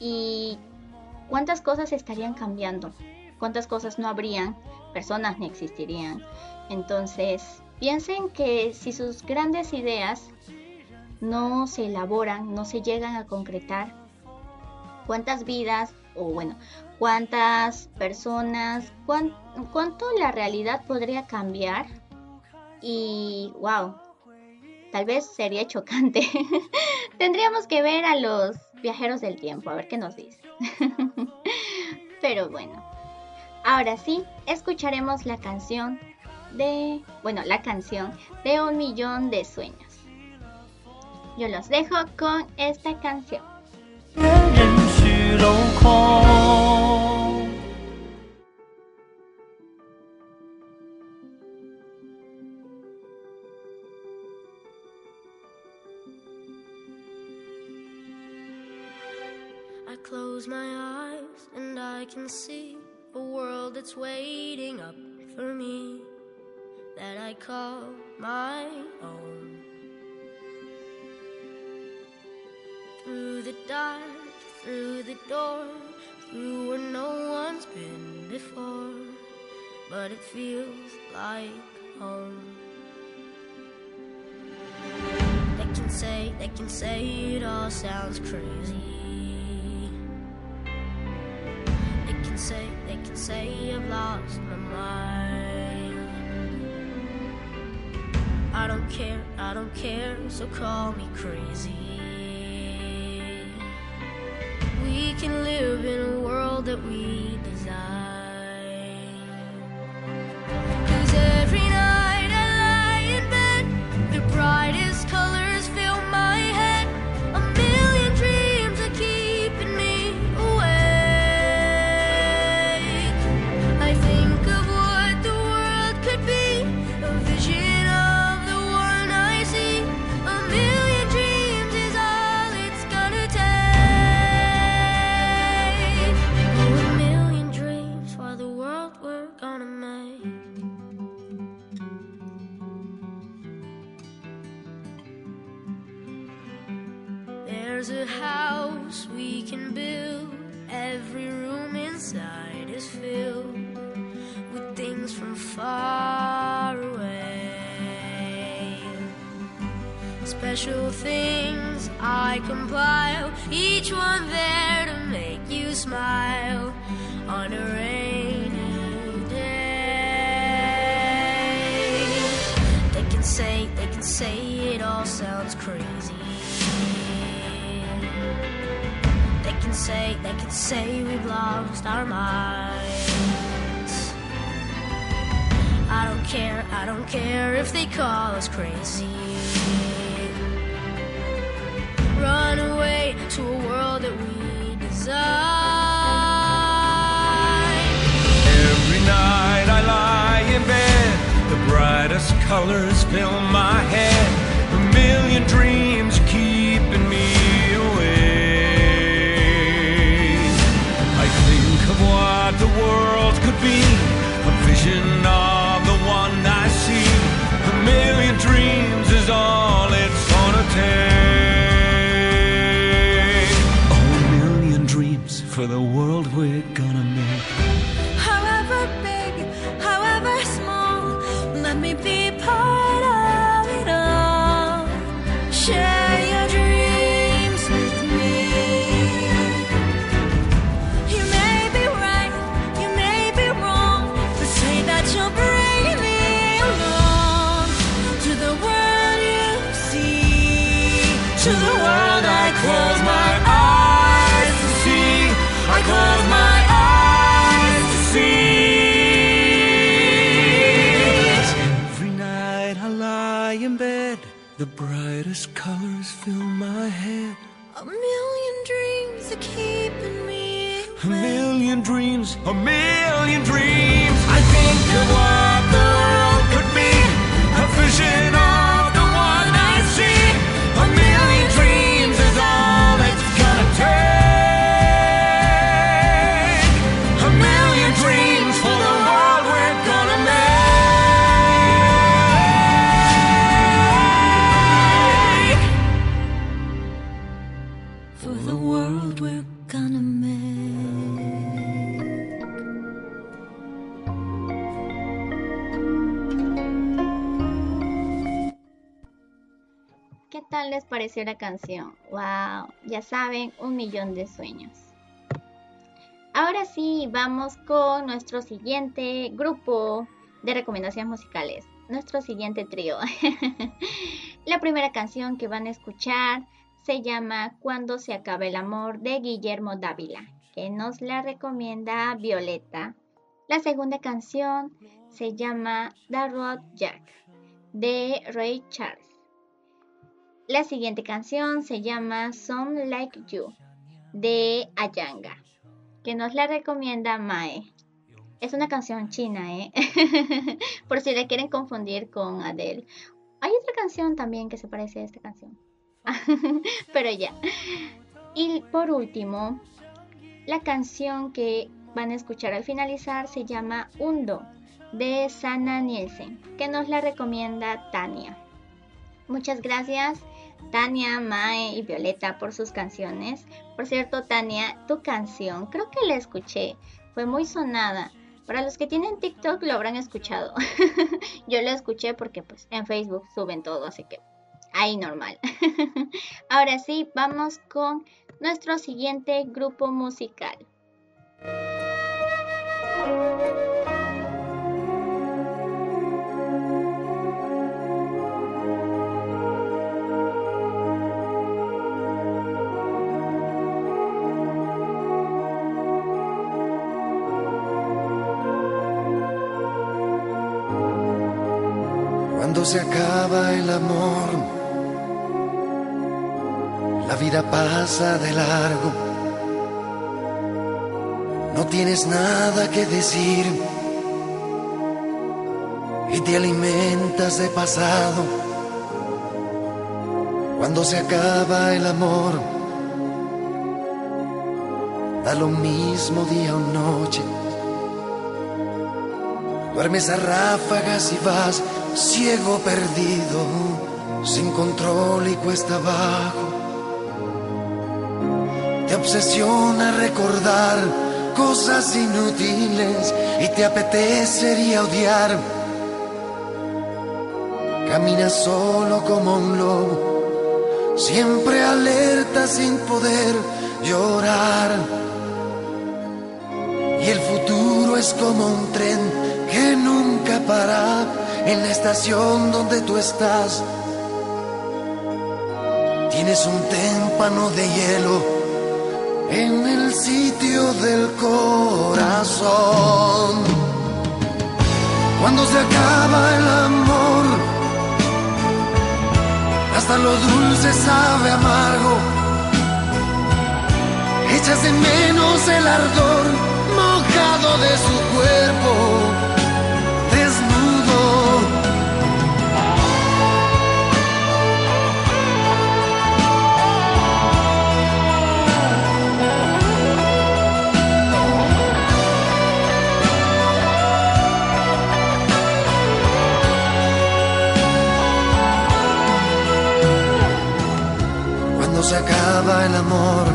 Y cuántas cosas estarían cambiando, cuántas cosas no habrían, personas ni existirían. Entonces, piensen que si sus grandes ideas no se elaboran, no se llegan a concretar, cuántas vidas, o bueno, cuántas personas, cuán- cuánto la realidad podría cambiar y wow, tal vez sería chocante. Tendríamos que ver a los viajeros del tiempo, a ver qué nos dicen. Pero bueno, ahora sí, escucharemos la canción de, bueno, la canción de un millón de sueños. Yo los dejo con esta canción. I close my eyes and I can see a world that's waiting up for me that I call my own. Through the dark, through the door, through where no one's been before, but it feels like home. They can say, they can say it all sounds crazy. They can say, they can say I've lost my mind. I don't care, I don't care, so call me crazy. We can live in a world that we design. Compile, each one there to make you smile on a rainy day. They can say, they can say it all sounds crazy. They can say, they can say we've lost our minds. I don't care, I don't care if they call us crazy run away to a world that we design. Every night I lie in bed, the brightest colors fill my head, a million dreams keeping me awake. I think of what the world could be, a vision of the one I see, a million dreams is all it's gonna take. For the world we're gonna colors fill my head. A million dreams are keeping me. A million dreams, a million dreams. I think of what les pareció la canción? ¡Wow! Ya saben, un millón de sueños. Ahora sí, vamos con nuestro siguiente grupo de recomendaciones musicales. Nuestro siguiente trío. la primera canción que van a escuchar se llama Cuando se acabe el amor de Guillermo Dávila, que nos la recomienda Violeta. La segunda canción se llama The Road Jack de Ray Charles. La siguiente canción se llama Some Like You de Ayanga, que nos la recomienda Mae. Es una canción china, ¿eh? Por si la quieren confundir con Adele. Hay otra canción también que se parece a esta canción. Pero ya. Y por último, la canción que van a escuchar al finalizar se llama Undo de Sana Nielsen, que nos la recomienda Tania. Muchas gracias Tania, Mae y Violeta por sus canciones. Por cierto, Tania, tu canción, creo que la escuché, fue muy sonada. Para los que tienen TikTok lo habrán escuchado. Yo lo escuché porque pues en Facebook suben todo, así que ahí normal. Ahora sí, vamos con nuestro siguiente grupo musical. Se acaba el amor, la vida pasa de largo. No tienes nada que decir y te alimentas de pasado. Cuando se acaba el amor, da lo mismo día o noche. Duermes a ráfagas y vas ciego perdido, sin control y cuesta abajo. Te obsesiona recordar cosas inútiles y te apetecería odiar. Caminas solo como un lobo, siempre alerta sin poder llorar. Y el futuro es como un tren que nunca para en la estación donde tú estás. Tienes un témpano de hielo en el sitio del corazón. Cuando se acaba el amor, hasta lo dulce sabe amargo. Echas de menos el ardor mojado de su cuerpo se acaba el amor,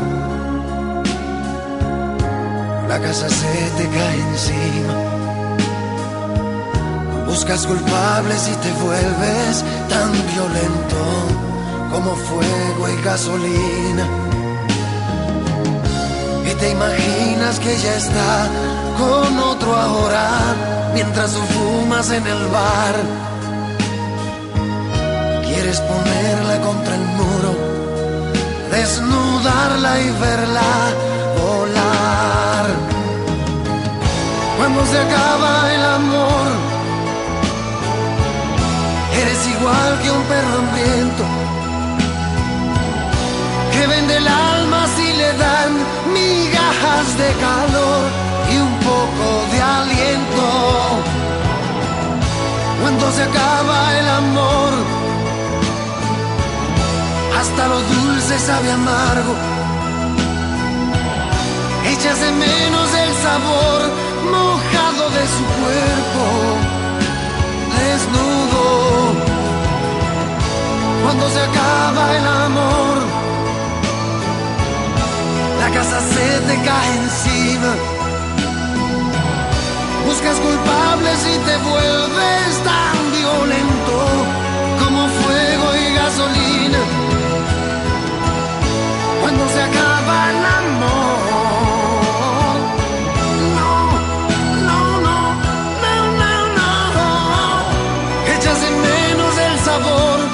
la casa se te cae encima. Buscas culpables y te vuelves tan violento como fuego y gasolina. Y te imaginas que ya está con otro ahora, mientras tú fumas en el bar. Quieres ponerla contra el muro desnudarla y verla volar. Cuando se acaba el amor, eres igual que un perro hambriento que vende el alma si le dan migajas de calor y un poco de aliento. Cuando se acaba el amor, hasta lo dulce sabe amargo. Echas de menos el sabor mojado de su cuerpo, desnudo. Cuando se acaba el amor, la casa se te cae encima. Buscas culpables y te vuelves tan violento como fuego y gasolina sabor.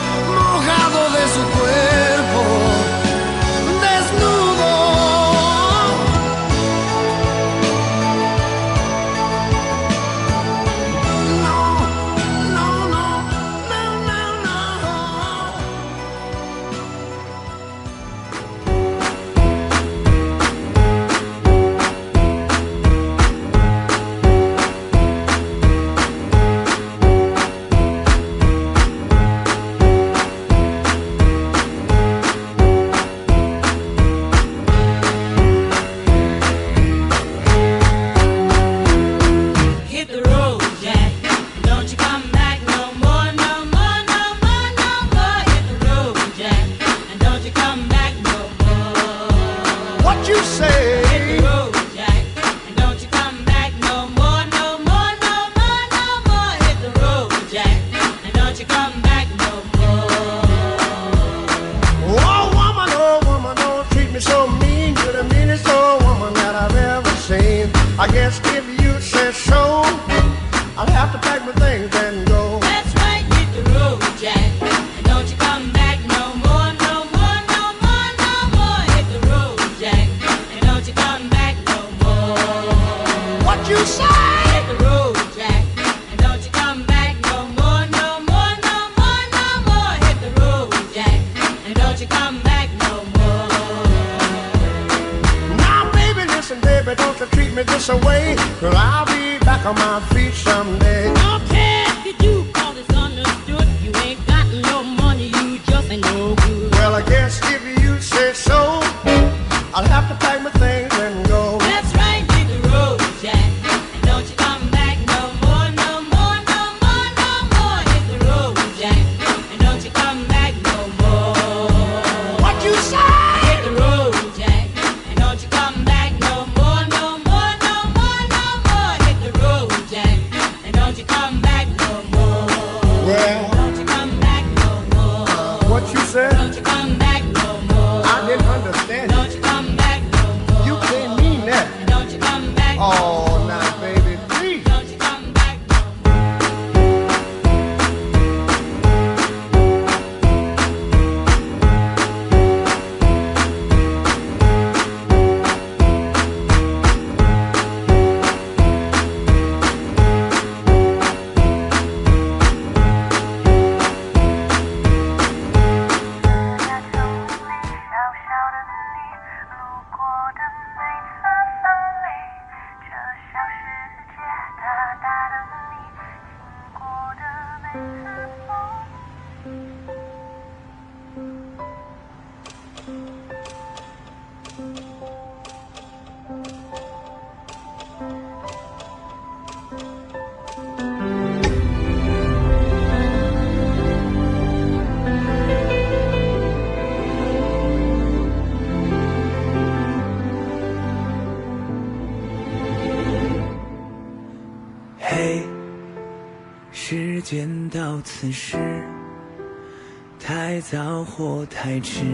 太迟，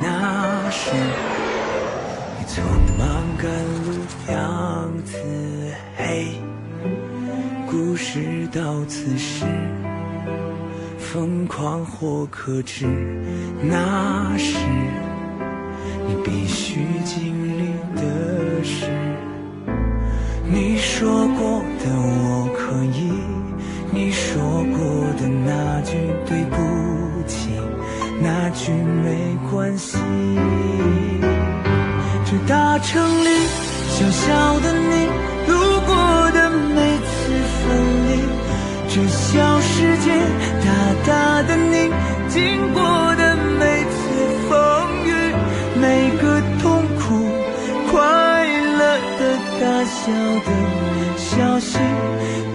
那时你匆忙赶路样子。嘿，故事到此时，疯狂或克制，那是你必须经历的事。你说过的我可以，你说过的那句对不起，没关系。这大城里小小的你，路过的每次分离，这小世界大大的你，经过的每次风雨，每个痛苦、快乐的、大小的消息，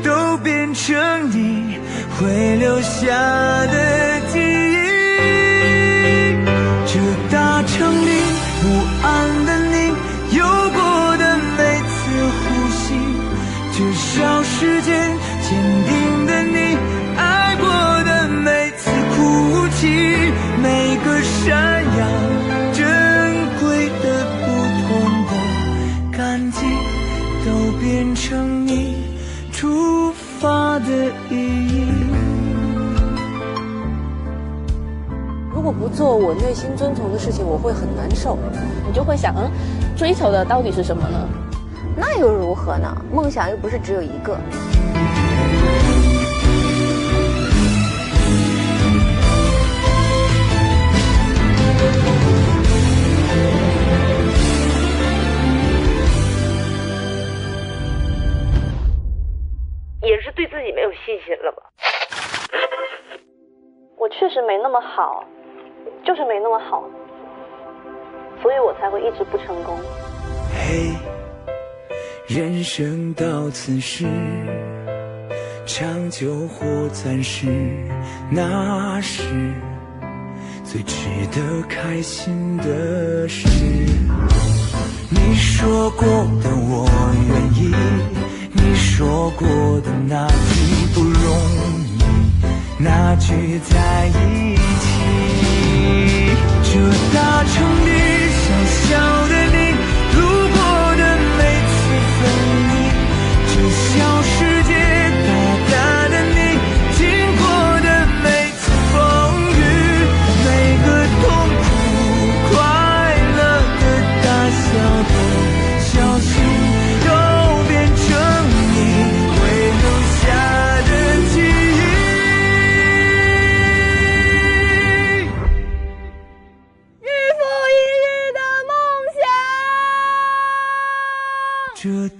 都变成你会留下的做我内心遵从的事情，我会很难受。你就会想，嗯，追求的到底是什么呢？那又如何呢？梦想又不是只有一个。也是对自己没有信心了吧？我确实没那么好，就是没那么好，所以我才会一直不成功。嘿，人生到此时，长久或暂时，那是最值得开心的事。你说过的我愿意，你说过的那句不容易，那句在意。这大城里小小的你，路过的每次分离，这小世界。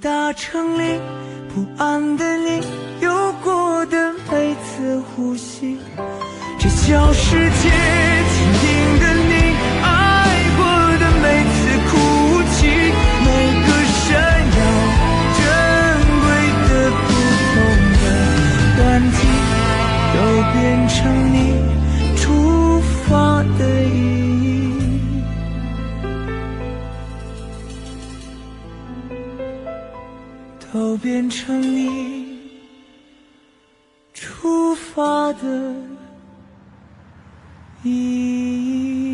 大城里不安的你，有过的每次呼吸，这小世界。都变成你出发的意义。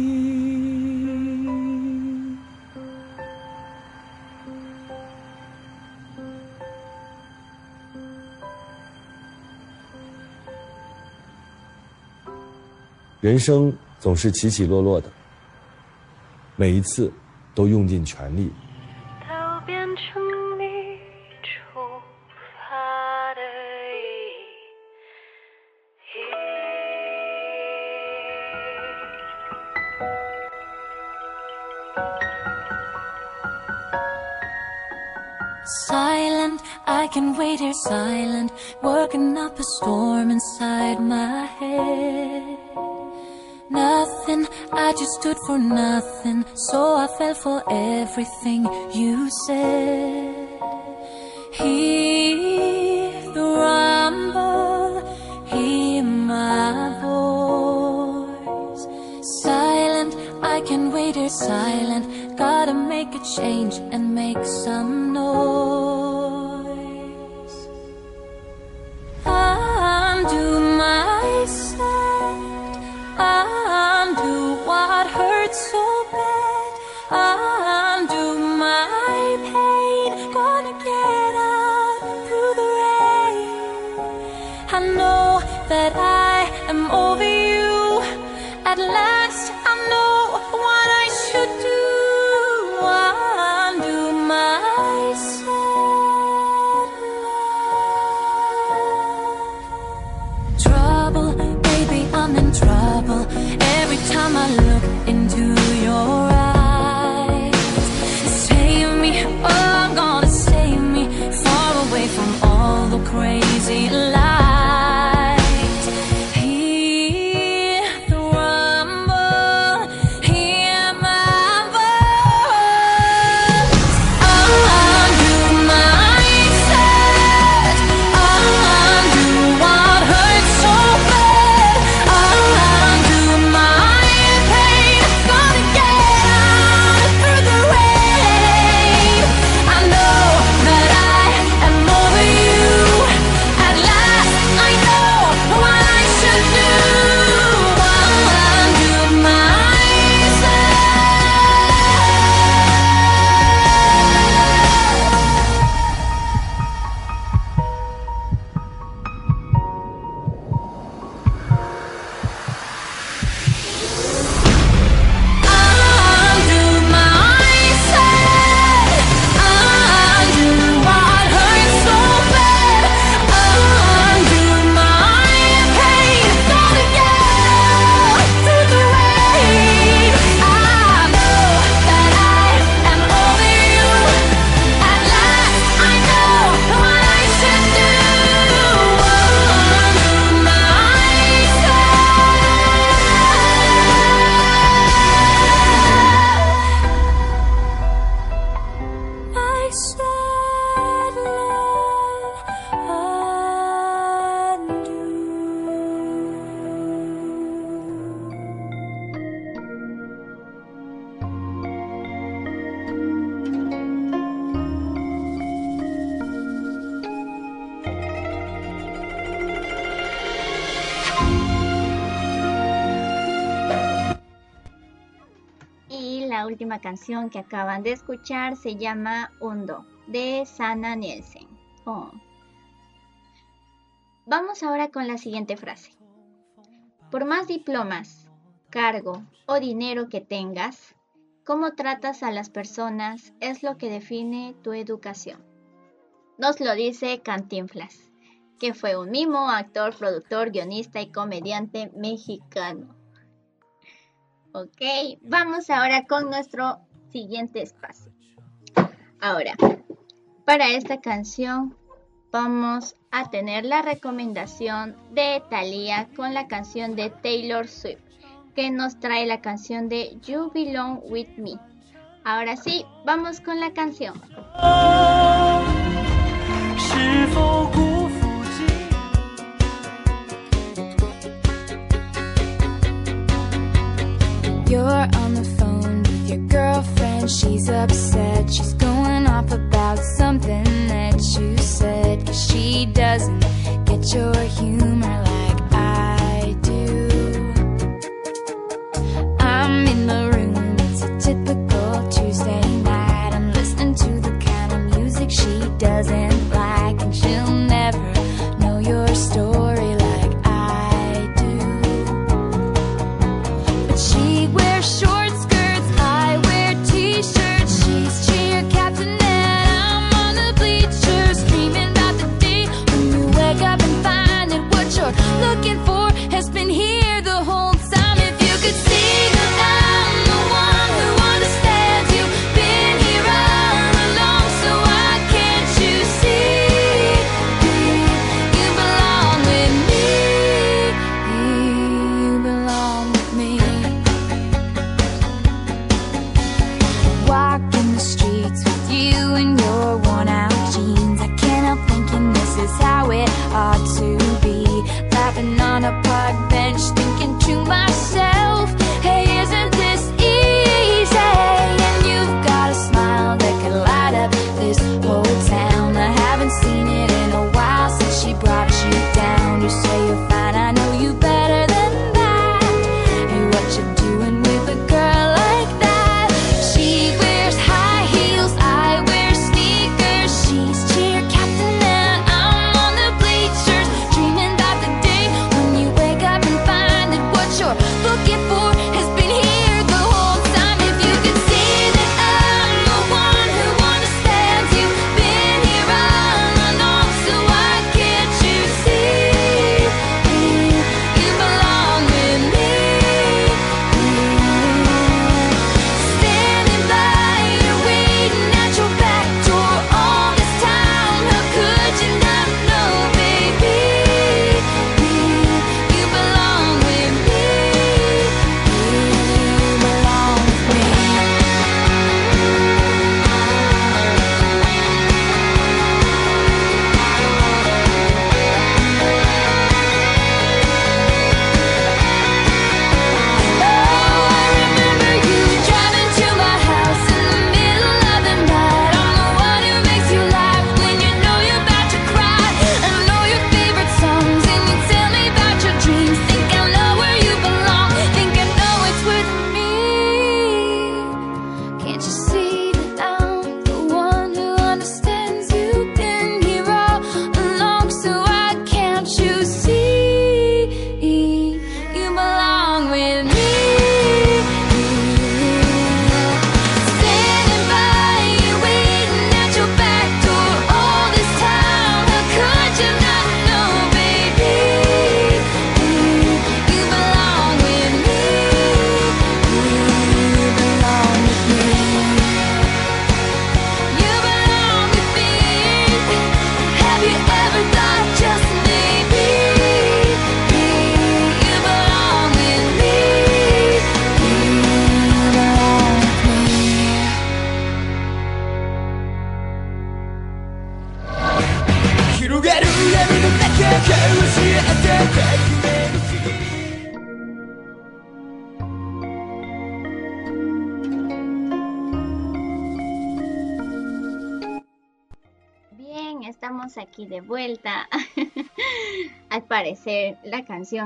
人生总是起起落落的，每一次都用尽全力。Silent, I can wait here silent, working up a storm inside my head. Nothing, I just stood for nothing, so I fell for everything you said. Hear que acaban de escuchar se llama Hondo de Sana Nielsen. Oh. Vamos ahora con la siguiente frase. Por más diplomas, cargo o dinero que tengas, cómo tratas a las personas es lo que define tu educación. Nos lo dice Cantinflas, que fue un mimo, actor, productor, guionista y comediante mexicano. Ok, vamos ahora con nuestro siguiente espacio. Ahora, para esta canción vamos a tener la recomendación de Thalía con la canción de Taylor Swift, que nos trae la canción de You Belong With Me. Ahora sí, vamos con la canción. your girlfriend, she's upset. She's going off about something that you said. Cause she doesn't get your humor like I do. I'm in the room, it's a typical Tuesday night. I'm listening to the kind of music she doesn't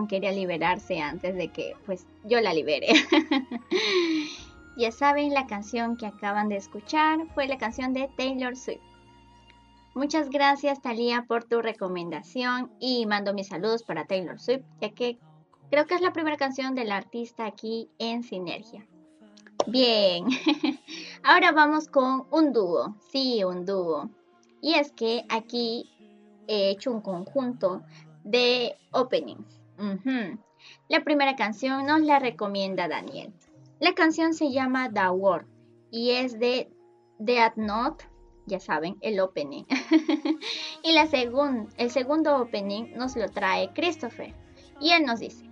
quería liberarse antes de que pues yo la libere. ya saben, la canción que acaban de escuchar fue la canción de Taylor Swift. Muchas gracias Talia por tu recomendación y mando mis saludos para Taylor Swift, ya que creo que es la primera canción del artista aquí en Sinergia. Bien, ahora vamos con un dúo, sí, un dúo. Y es que aquí he hecho un conjunto de openings. La primera canción nos la recomienda Daniel. La canción se llama The Word y es de Death Note, ya saben, el opening. y la segun- el segundo opening nos lo trae Christopher y él nos dice,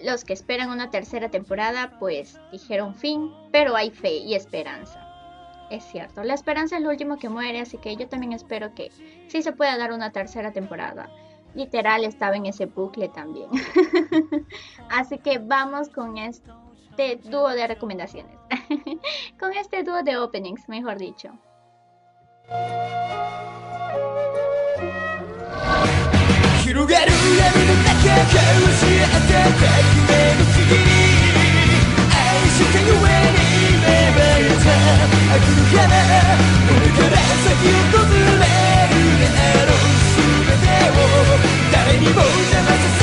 los que esperan una tercera temporada pues dijeron fin, pero hay fe y esperanza. Es cierto, la esperanza es lo último que muere, así que yo también espero que sí se pueda dar una tercera temporada. Literal estaba en ese bucle también. así que vamos con este dúo de recomendaciones. con este dúo de openings, mejor dicho. 誰にも邪魔させ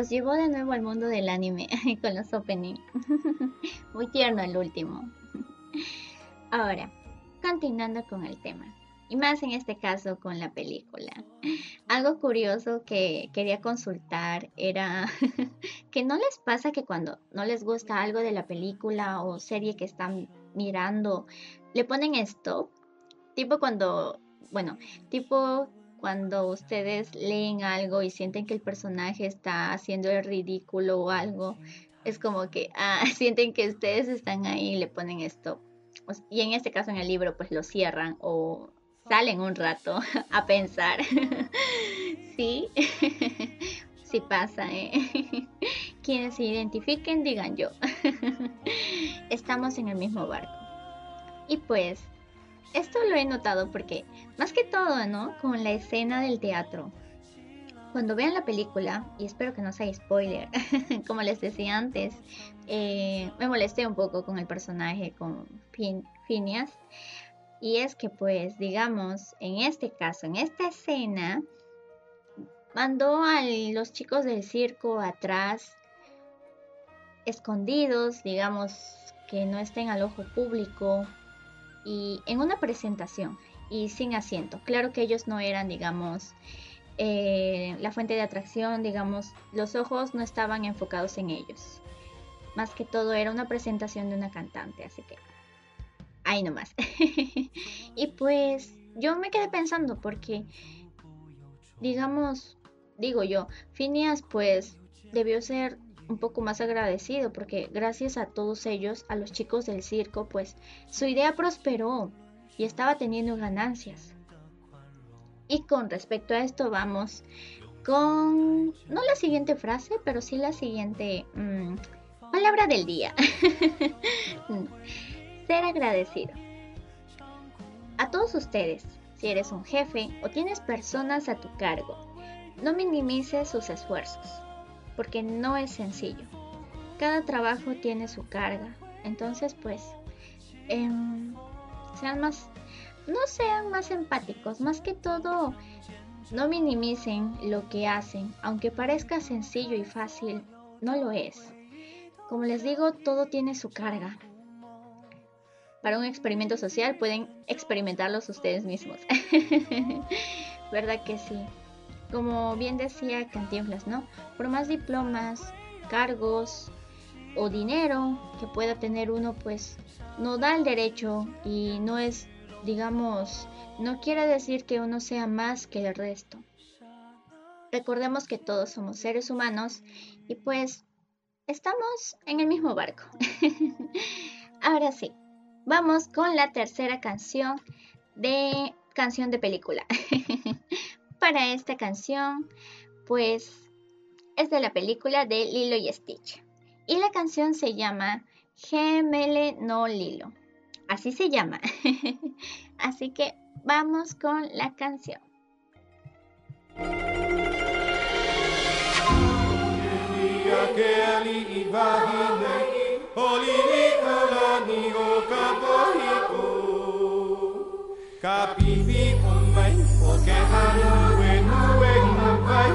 Los llevó de nuevo al mundo del anime con los opening. Muy tierno el último. Ahora, continuando con el tema. Y más en este caso con la película. Algo curioso que quería consultar era que no les pasa que cuando no les gusta algo de la película o serie que están mirando, le ponen stop. Tipo cuando, bueno, tipo cuando ustedes leen algo y sienten que el personaje está haciendo el ridículo o algo, es como que ah, sienten que ustedes están ahí y le ponen stop. Y en este caso en el libro pues lo cierran o salen un rato a pensar. sí, sí pasa, ¿eh? Quienes se identifiquen digan yo. Estamos en el mismo barco. Y pues, esto lo he notado porque, más que todo, ¿no? Con la escena del teatro. Cuando vean la película, y espero que no sea spoiler, como les decía antes, eh, me molesté un poco con el personaje, con Phineas. Y es que, pues, digamos, en este caso, en esta escena, mandó a los chicos del circo atrás, escondidos, digamos, que no estén al ojo público, y en una presentación y sin asiento. Claro que ellos no eran, digamos, eh, la fuente de atracción, digamos, los ojos no estaban enfocados en ellos. Más que todo era una presentación de una cantante, así que ahí nomás. y pues yo me quedé pensando porque, digamos, digo yo, Phineas pues debió ser un poco más agradecido porque gracias a todos ellos, a los chicos del circo, pues su idea prosperó y estaba teniendo ganancias. Y con respecto a esto vamos con, no la siguiente frase, pero sí la siguiente mm, palabra del día. Ser agradecido. A todos ustedes, si eres un jefe o tienes personas a tu cargo, no minimices sus esfuerzos, porque no es sencillo. Cada trabajo tiene su carga, entonces pues em, sean más, no sean más empáticos, más que todo no minimicen lo que hacen, aunque parezca sencillo y fácil, no lo es. Como les digo, todo tiene su carga. Para un experimento social pueden experimentarlos ustedes mismos. ¿Verdad que sí? Como bien decía Cantinflas, ¿no? Por más diplomas, cargos o dinero que pueda tener uno, pues no da el derecho y no es, digamos, no quiere decir que uno sea más que el resto. Recordemos que todos somos seres humanos y pues estamos en el mismo barco. Ahora sí, vamos con la tercera canción de canción de película. Para esta canción, pues es de la película de Lilo y Stitch. Y la canción se llama Gemele no Lilo. Así se llama. Así que vamos con la canción. Ke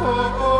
oh, oh.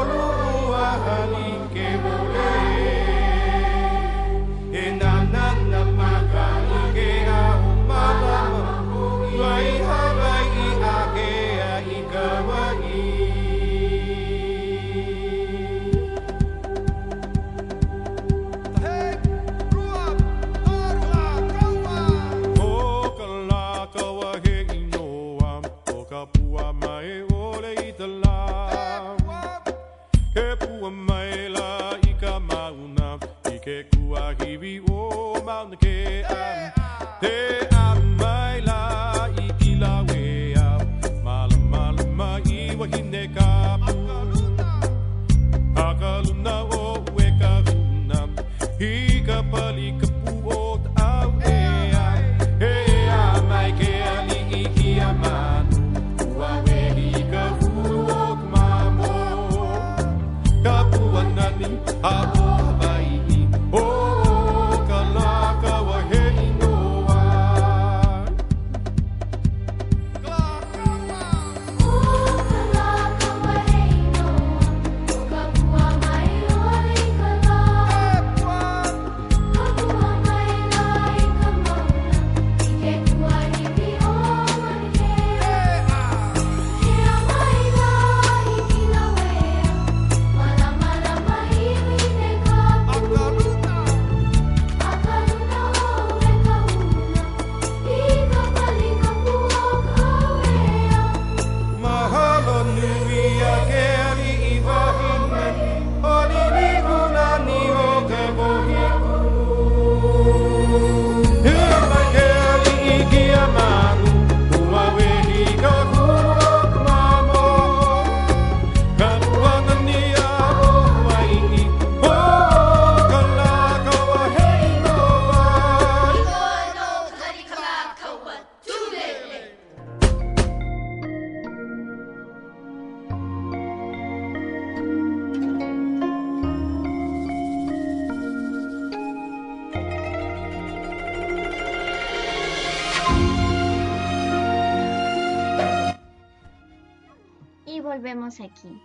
Aquí.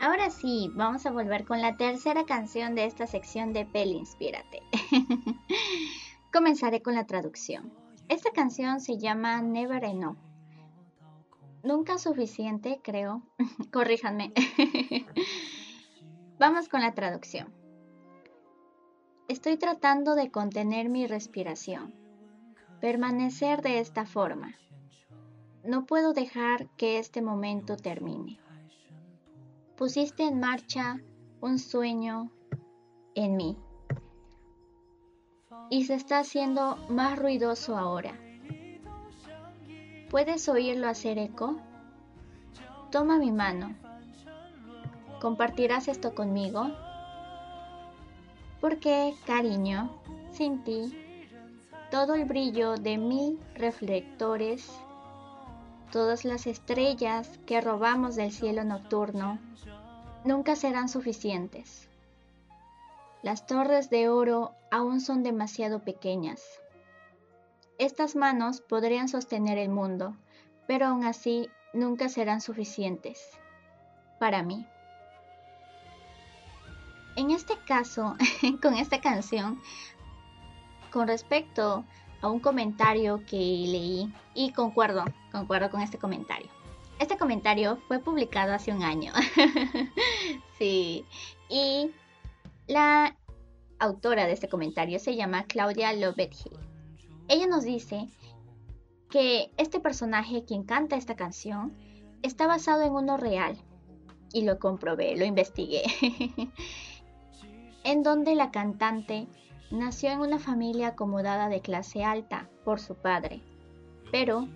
Ahora sí, vamos a volver con la tercera canción de esta sección de Peli Inspírate. Comenzaré con la traducción. Esta canción se llama Never Enough. Nunca suficiente, creo. Corríjanme. Vamos con la traducción. Estoy tratando de contener mi respiración, permanecer de esta forma. No puedo dejar que este momento termine. Pusiste en marcha un sueño en mí y se está haciendo más ruidoso ahora. ¿Puedes oírlo hacer eco? Toma mi mano. ¿Compartirás esto conmigo? Porque, cariño, sin ti, todo el brillo de mil reflectores, todas las estrellas que robamos del cielo nocturno, nunca serán suficientes. Las torres de oro aún son demasiado pequeñas. Estas manos podrían sostener el mundo, pero aún así nunca serán suficientes para mí. En este caso, con esta canción, con respecto a un comentario que leí, y concuerdo, concuerdo con este comentario. Este comentario fue publicado hace un año. sí, y la autora de este comentario se llama Claudia Lovetti. Ella nos dice que este personaje quien canta esta canción está basado en uno real. Y lo comprobé, lo investigué. en donde la cantante nació en una familia acomodada de clase alta por su padre. Pero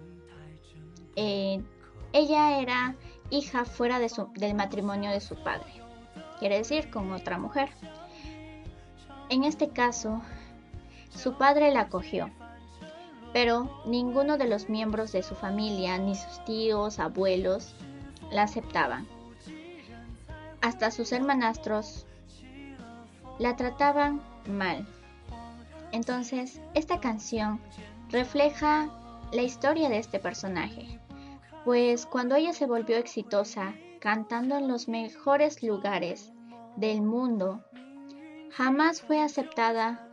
eh, ella era hija fuera de su- del matrimonio de su padre. Quiere decir, con otra mujer. En este caso, su padre la acogió, pero ninguno de los miembros de su familia, ni sus tíos, abuelos, la aceptaban. Hasta sus hermanastros la trataban mal. Entonces, esta canción refleja la historia de este personaje, pues cuando ella se volvió exitosa cantando en los mejores lugares del mundo, jamás fue aceptada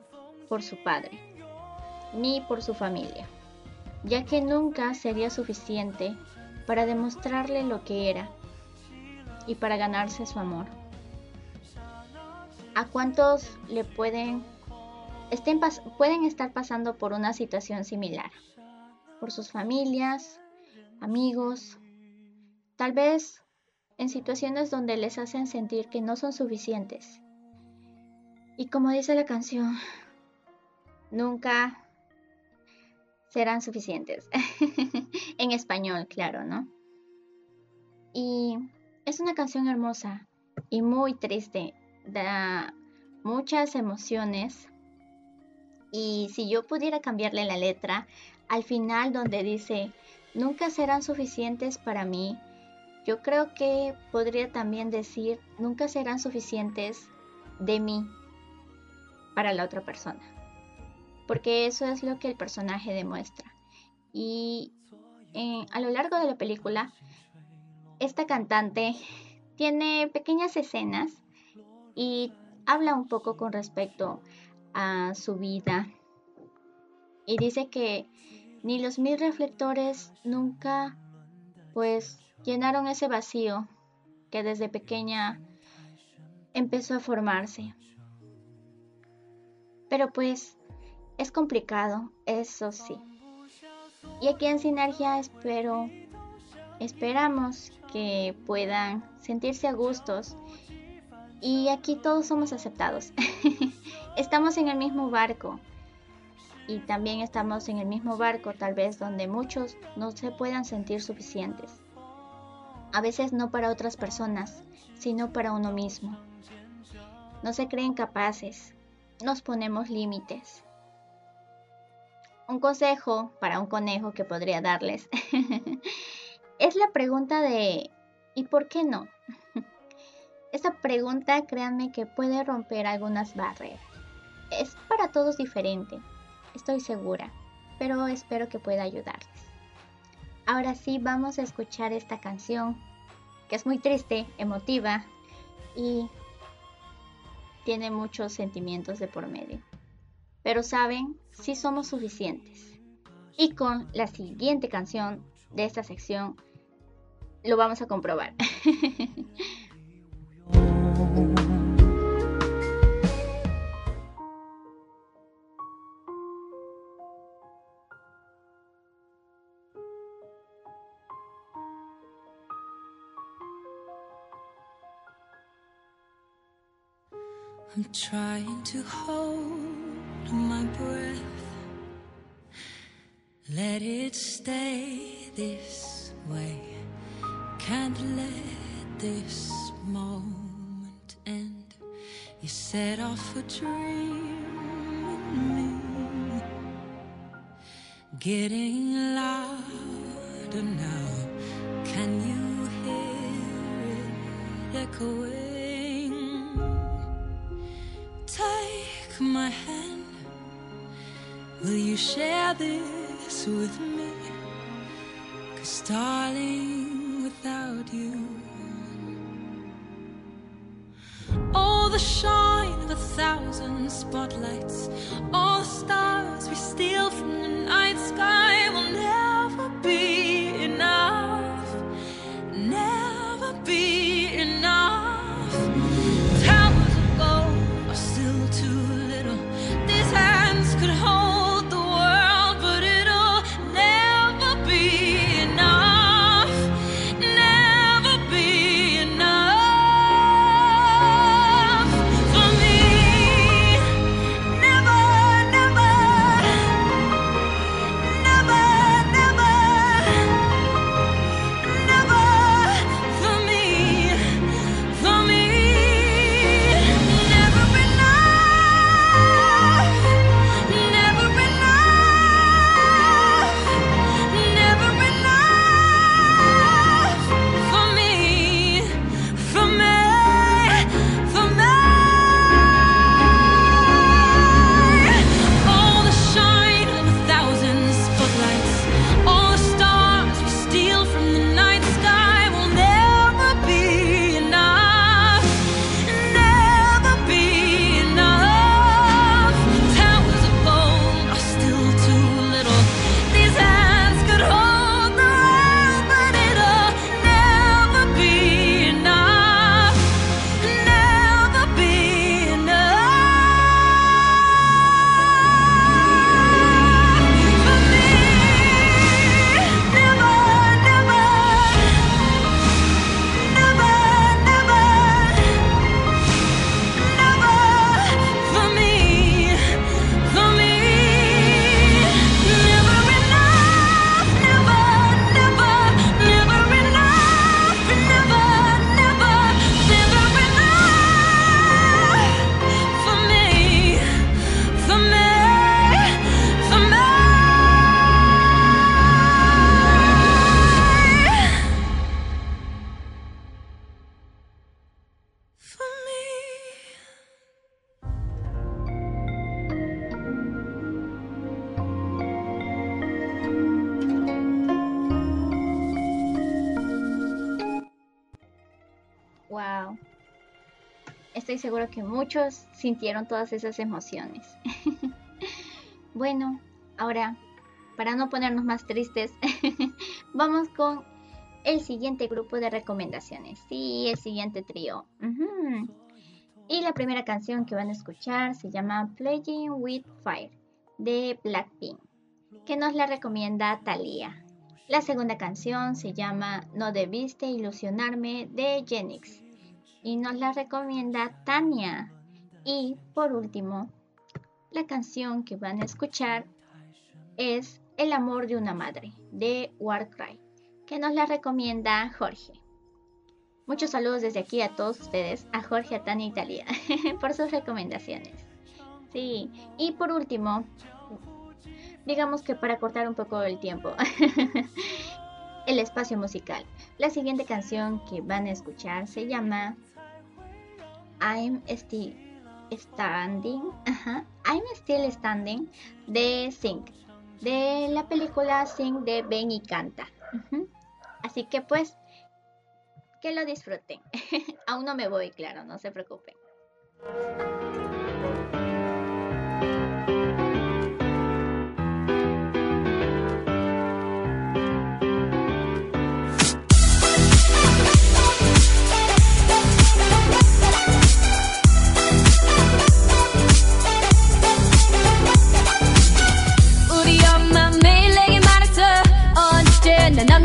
por su padre ni por su familia, ya que nunca sería suficiente para demostrarle lo que era y para ganarse su amor. ¿A cuántos le pueden pueden estar pasando por una situación similar? Por sus familias, amigos, tal vez en situaciones donde les hacen sentir que no son suficientes. Y como dice la canción, nunca serán suficientes. en español, claro, ¿no? Y es una canción hermosa y muy triste. Da muchas emociones. Y si yo pudiera cambiarle la letra, al final donde dice, nunca serán suficientes para mí, yo creo que podría también decir, nunca serán suficientes de mí para la otra persona. Porque eso es lo que el personaje demuestra. Y eh, a lo largo de la película, esta cantante tiene pequeñas escenas y habla un poco con respecto a su vida. Y dice que ni los mil reflectores nunca pues llenaron ese vacío que desde pequeña empezó a formarse. Pero pues es complicado, eso sí. Y aquí en Sinergia espero, esperamos que puedan sentirse a gustos. Y aquí todos somos aceptados. estamos en el mismo barco. Y también estamos en el mismo barco tal vez donde muchos no se puedan sentir suficientes. A veces no para otras personas, sino para uno mismo. No se creen capaces, nos ponemos límites. Un consejo para un conejo que podría darles es la pregunta de ¿y por qué no? Esta pregunta, créanme que puede romper algunas barreras. Es para todos diferente, estoy segura, pero espero que pueda ayudarles. Ahora sí, vamos a escuchar esta canción que es muy triste, emotiva y tiene muchos sentimientos de por medio. Pero saben, sí somos suficientes. Y con la siguiente canción de esta sección lo vamos a comprobar. I'm trying to hold my breath. Let it stay this way. Can't let this moment end. You set off a dream in me. Getting louder now. Can you hear it echoing? My hand. Will you share this with me? Cause darling, without you, all the shine of a thousand spotlights, all the stars we steal from the night sky muchos sintieron todas esas emociones. bueno, ahora, para no ponernos más tristes, vamos con el siguiente grupo de recomendaciones. Sí, el siguiente trío. Y la primera canción que van a escuchar se llama Playing with Fire de Blackpink, que nos la recomienda Thalía. La segunda canción se llama No debiste ilusionarme de Genix y nos la recomienda Tania. Y por último, la canción que van a escuchar es El amor de una madre de Warcry, que nos la recomienda Jorge. Muchos saludos desde aquí a todos ustedes, a Jorge, a Tania y Talía, por sus recomendaciones. Sí, y por último, digamos que para cortar un poco el tiempo, el espacio musical. La siguiente canción que van a escuchar se llama I'm Still Standing, ajá, I'm Still Standing de Sync, de la película Sync de Ven y Canta. Así que pues, que lo disfruten. Aún no me voy, claro, no se preocupen.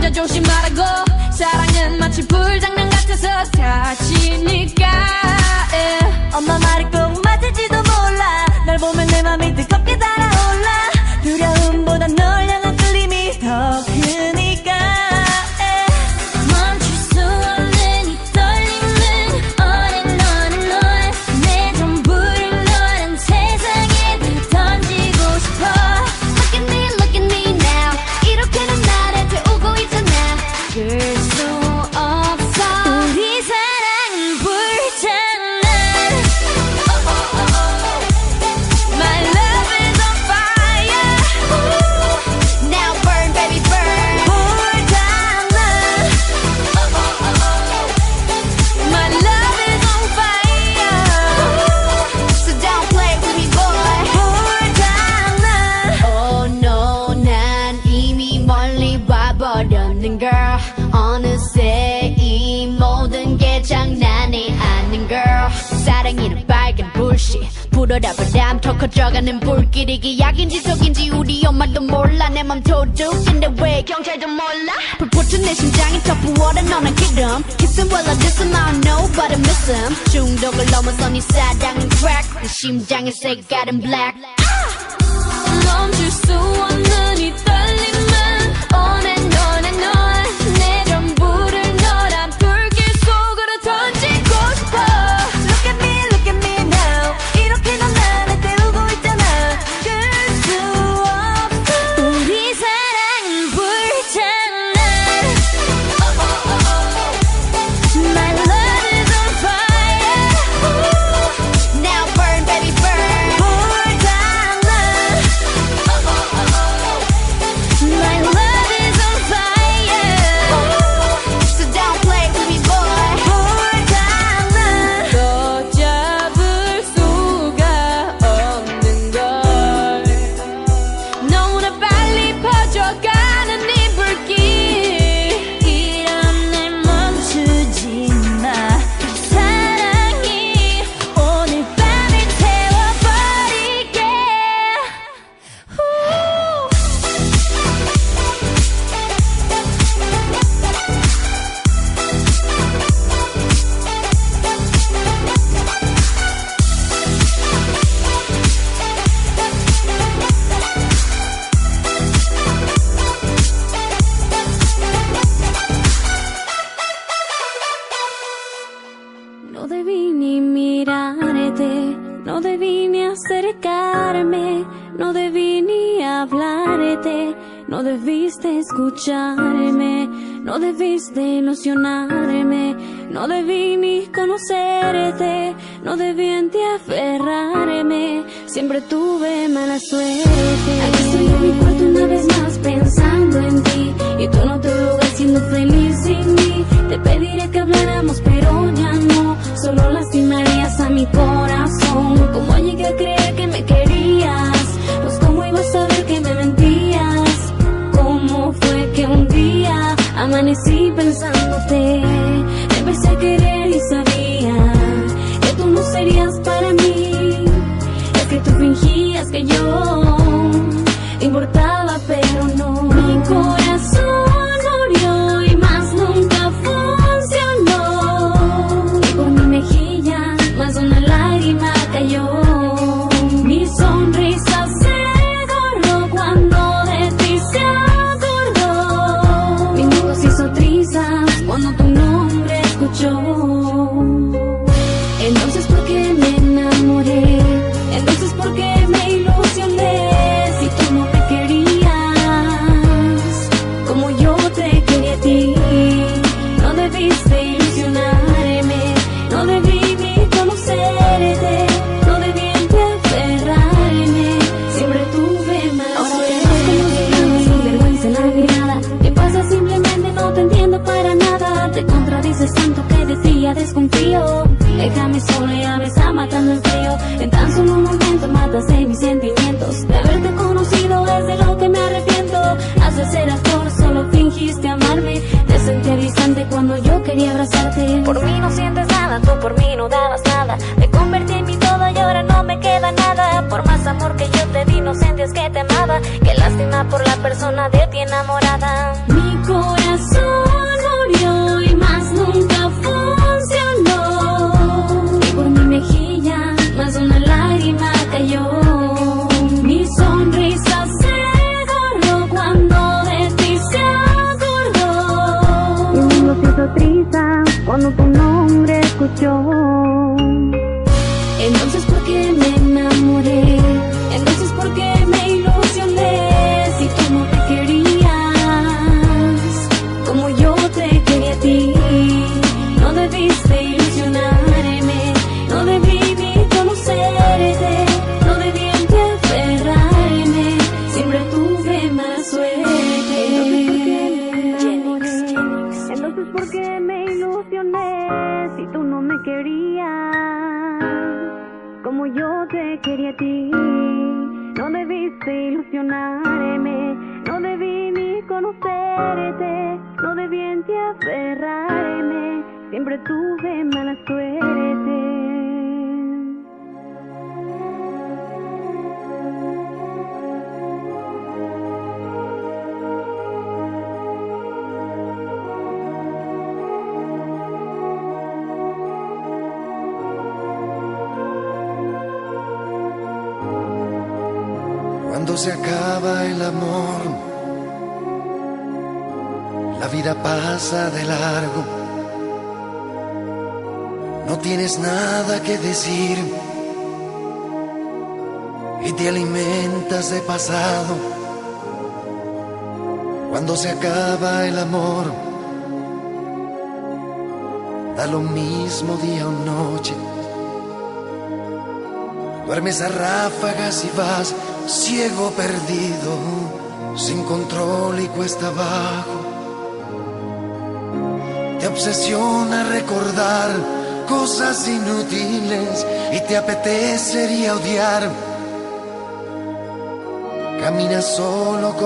혼자 조심하라고. 사랑은 마치 불장난 같아서 다치니까. yeah. 엄마 말이 꼭 맞을지도 몰라. 널 보면 내 맘이 뜨거 물어라보람 더 커져가는 불길이 기약인지 속인지 우리 엄마도 몰라. 내 맘 도둑인데 왜 경찰도 몰라? 불붙은 내 심장이 더 부어라 너는 기름. Kiss him while I diss him I don't know but I miss him 중독을 넘어서 네 사랑은 crack. 내 심장의 색깔은 black. 아! 멈출 수 없는 No debí ni conocerte, no debí en ti aferrarme. Siempre tuve mala suerte.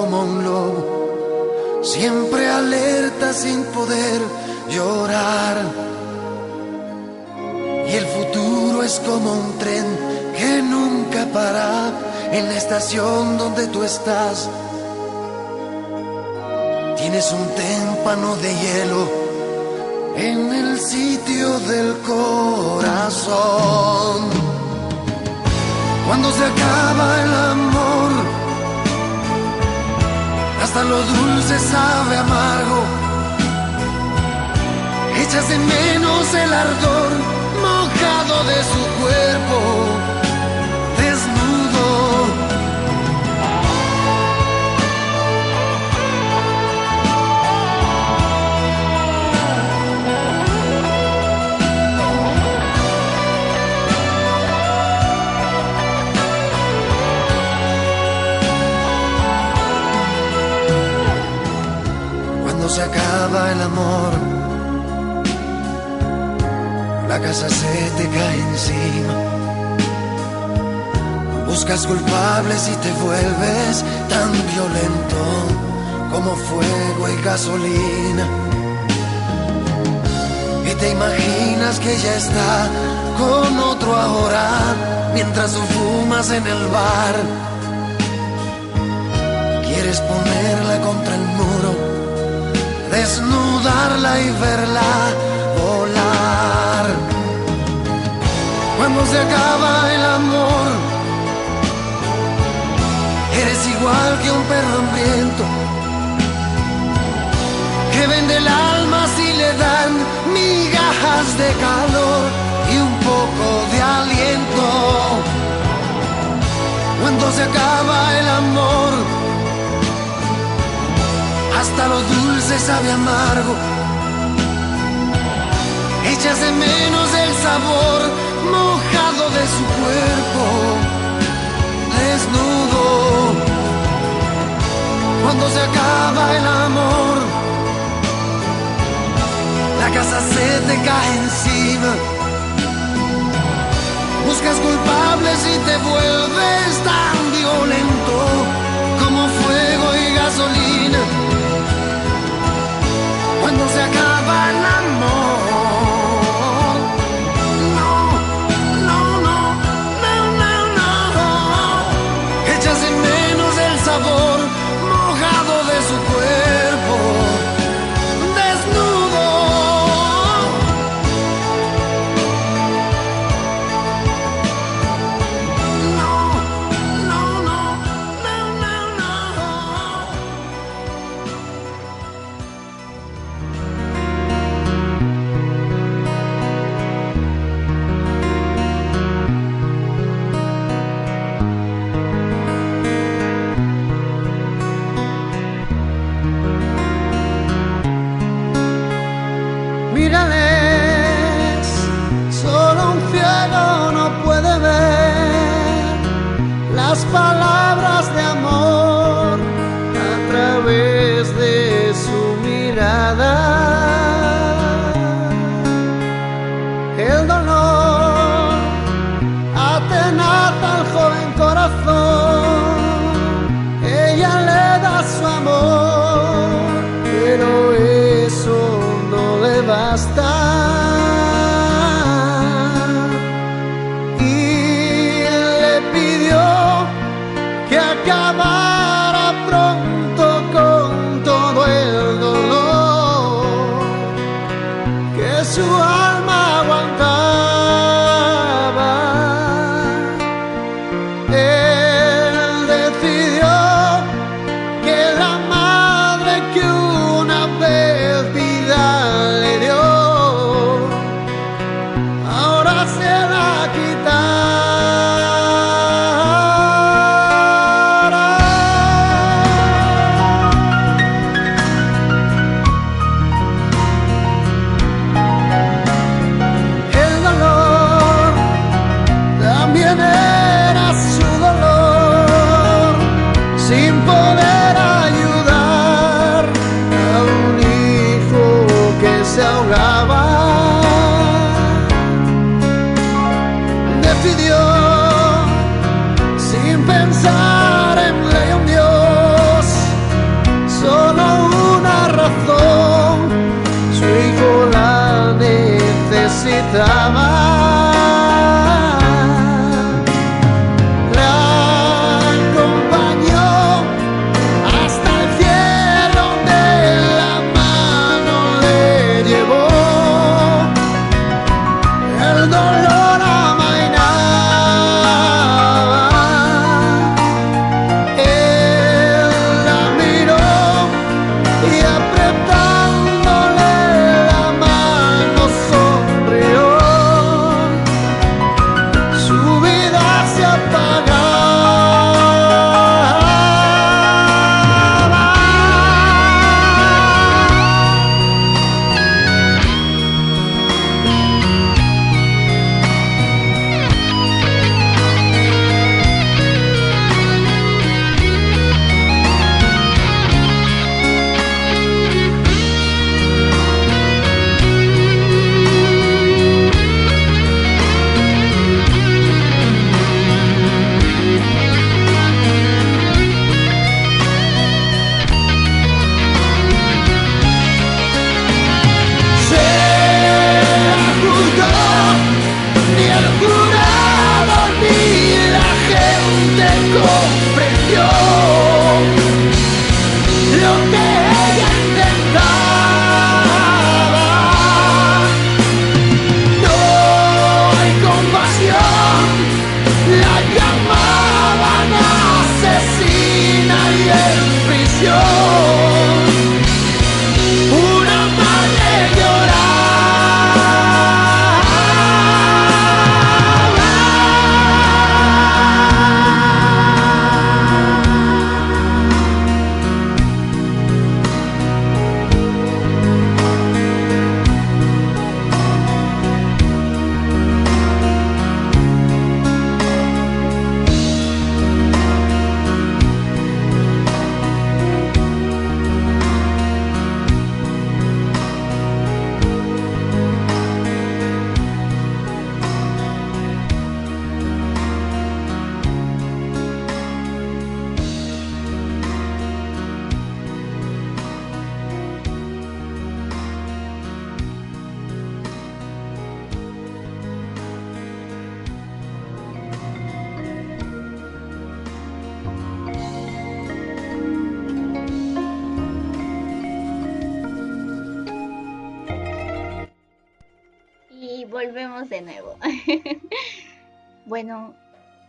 Como un lobo, siempre alerta sin poder llorar. Y el futuro es como un tren que nunca para en la estación donde tú estás. Tienes un témpano de mojado de su cuerpo desnudo. Cuando se acaba el amor, casa se te cae encima. Buscas culpables y te vuelves tan violento como fuego y gasolina. Y te imaginas que ella está con otro ahora mientras tú fumas en el bar. Quieres ponerla contra el muro, desnudarla y verla Cuando se acaba el amor, eres igual que un perro hambriento que vende el alma si le dan migajas de calor y un poco de aliento. Cuando se acaba el amor, hasta lo dulce sabe amargo. Echas de menos el sabor mojado de su cuerpo desnudo. Cuando se acaba el amor, la casa se te cae encima. buscas culpables y te vuelves tan violento como fuego y gasolina. Cuando se acaba el amor.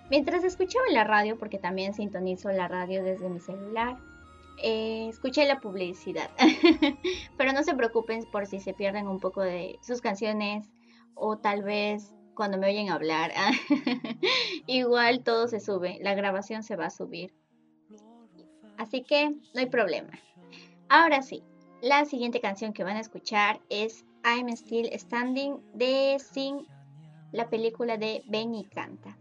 Mientras escuchaba la radio, porque también sintonizo la radio desde mi celular, eh, escuché la publicidad. Pero no se preocupen por si se pierden un poco de sus canciones o tal vez cuando me oyen hablar. Igual todo se sube, la grabación se va a subir. Así que no hay problema. Ahora sí, la siguiente canción que van a escuchar es I'm Still Standing de Sing, la película de Ben y Canta.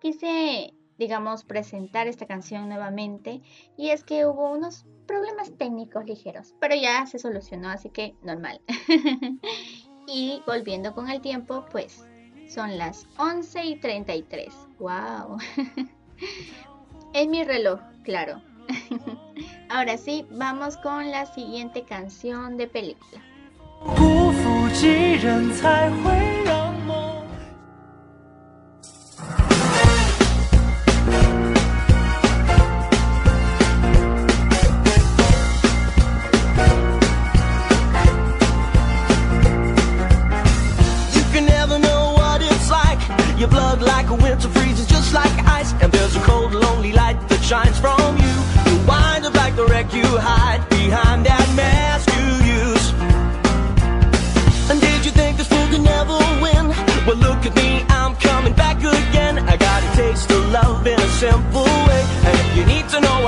Quise, digamos, presentar esta canción nuevamente y es que hubo unos problemas técnicos ligeros, pero ya se solucionó, así que normal. y volviendo con el tiempo, pues son las 11 y 33. ¡Wow! en mi reloj, claro. Ahora sí, vamos con la siguiente canción de película. Cold, lonely light that shines from you. You wind up like the wreck you hide behind that mask you use. And did you think this fool could never win? Well, look at me, I'm coming back again. I got a taste of love in a simple way. And if you need to know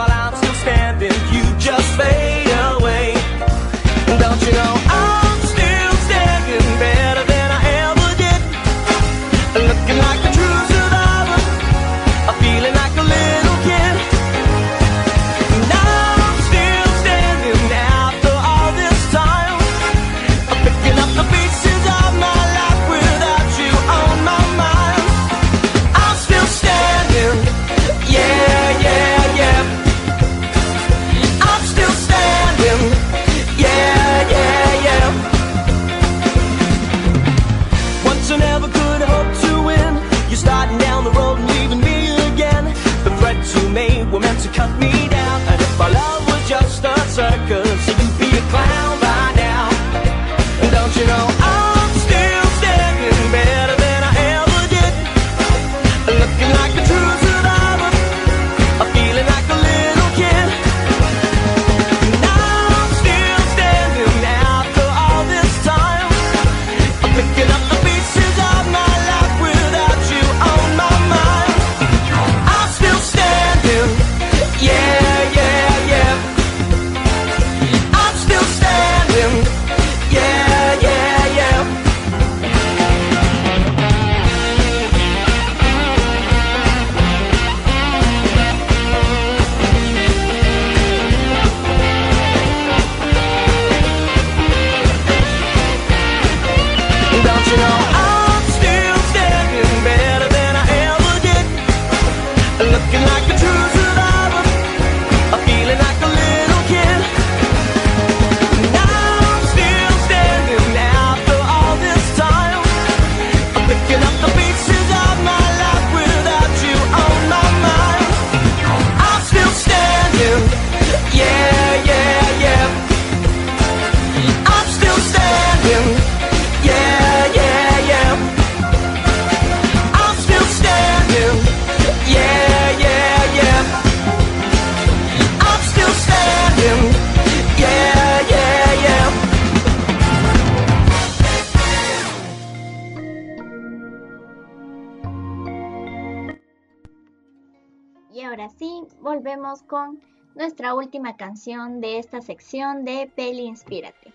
volvemos con nuestra última canción de esta sección de Peli Inspírate.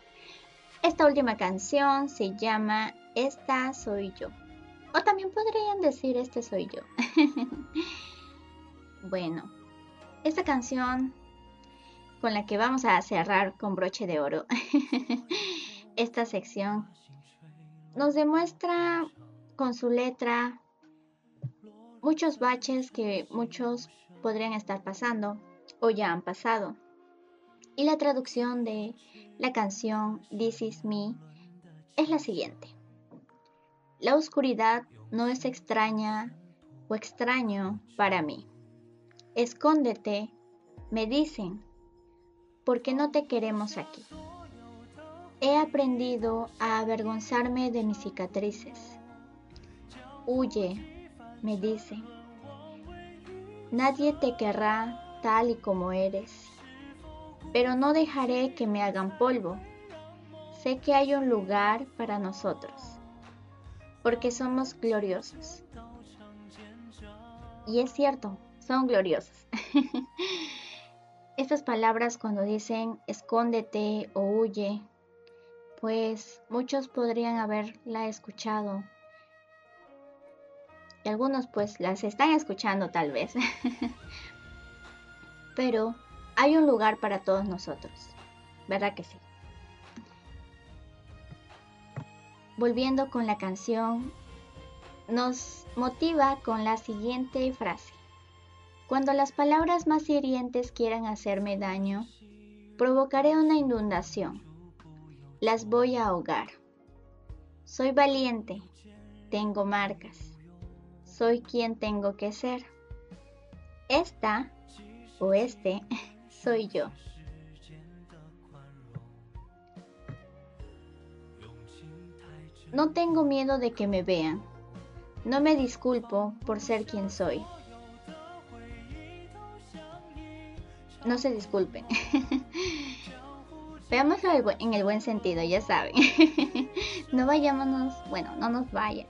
Esta última canción se llama Esta soy yo. O también podrían decir Este soy yo. bueno, esta canción con la que vamos a cerrar con broche de oro esta sección nos demuestra con su letra muchos baches que muchos podrían estar pasando o ya han pasado. Y la traducción de la canción This Is Me es la siguiente. La oscuridad no es extraña o extraño para mí. Escóndete, me dicen, porque no te queremos aquí. He aprendido a avergonzarme de mis cicatrices, Huye, me dice. Nadie te querrá tal y como eres, pero no dejaré que me hagan polvo. Sé que hay un lugar para nosotros, porque somos gloriosos. Y es cierto, son gloriosos. Estas palabras cuando dicen escóndete o huye, pues muchos podrían haberla escuchado. Y algunos pues las están escuchando tal vez. Pero hay un lugar para todos nosotros, ¿verdad que sí? Volviendo con la canción, nos motiva con la siguiente frase. Cuando las palabras más hirientes quieran hacerme daño, provocaré una inundación. Las voy a ahogar. Soy valiente, tengo marcas. Soy quien tengo que ser. Esta o este soy yo. No tengo miedo de que me vean. No me disculpo por ser quien soy. No se disculpen. Veámoslo en el buen sentido, ya saben. no vayámonos, bueno, no nos vayan.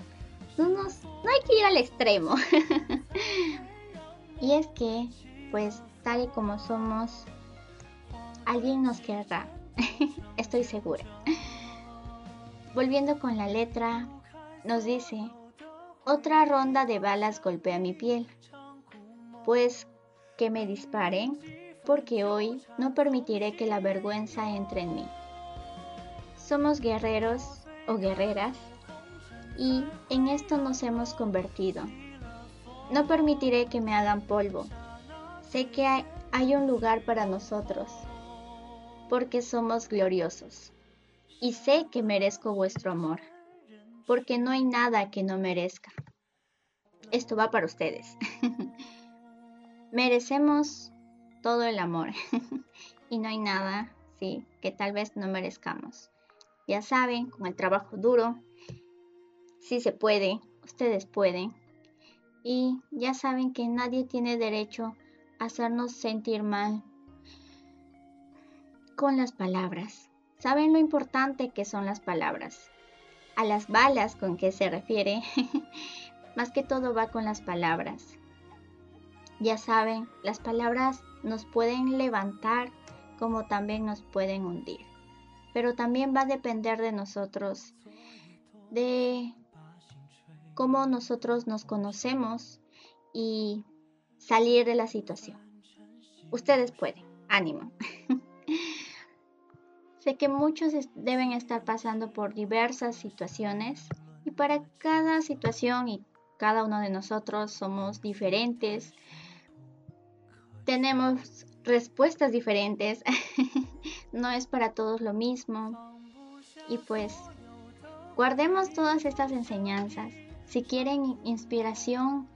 No, nos, no hay que ir al extremo. y es que, pues, tal y como somos, alguien nos querrá. Estoy segura. Volviendo con la letra, nos dice, otra ronda de balas golpea mi piel. Pues que me disparen, porque hoy no permitiré que la vergüenza entre en mí. Somos guerreros o guerreras y en esto nos hemos convertido. No permitiré que me hagan polvo. Sé que hay, un lugar para nosotros, porque somos gloriosos. Y sé que merezco vuestro amor, porque no hay nada que no merezca. Esto va para ustedes. Merecemos todo el amor y no hay nada, sí, que tal vez no merezcamos. Ya saben, con el trabajo duro, sí se puede, ustedes pueden. Y ya saben que nadie tiene derecho a hacernos sentir mal con las palabras. ¿Saben lo importante que son las palabras? A las balas con que se refiere, más que todo va con las palabras. Ya saben, las palabras nos pueden levantar como también nos pueden hundir. Pero también va a depender de nosotros, de cómo nosotros nos conocemos y salir de la situación. Ustedes pueden, ánimo. sé que muchos deben estar pasando por diversas situaciones y para cada situación y cada uno de nosotros somos diferentes, tenemos respuestas diferentes, no es para todos lo mismo. Y pues guardemos todas estas enseñanzas. Si quieren inspiración,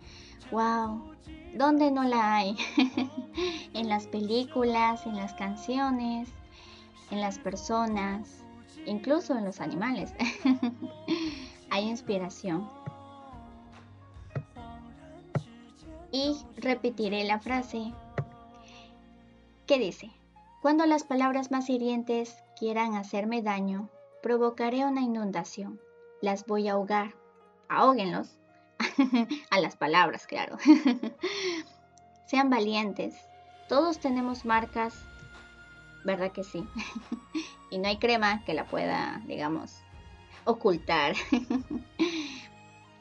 wow, ¿dónde no la hay? en las películas, en las canciones, en las personas, incluso en los animales. hay inspiración. Y repetiré la frase ¿Qué dice? Cuando las palabras más hirientes quieran hacerme daño, provocaré una inundación. Las voy a ahogar. Ahóguenlos. a las palabras, claro. Sean valientes. Todos tenemos marcas, ¿verdad que sí? y no hay crema que la pueda, digamos, ocultar.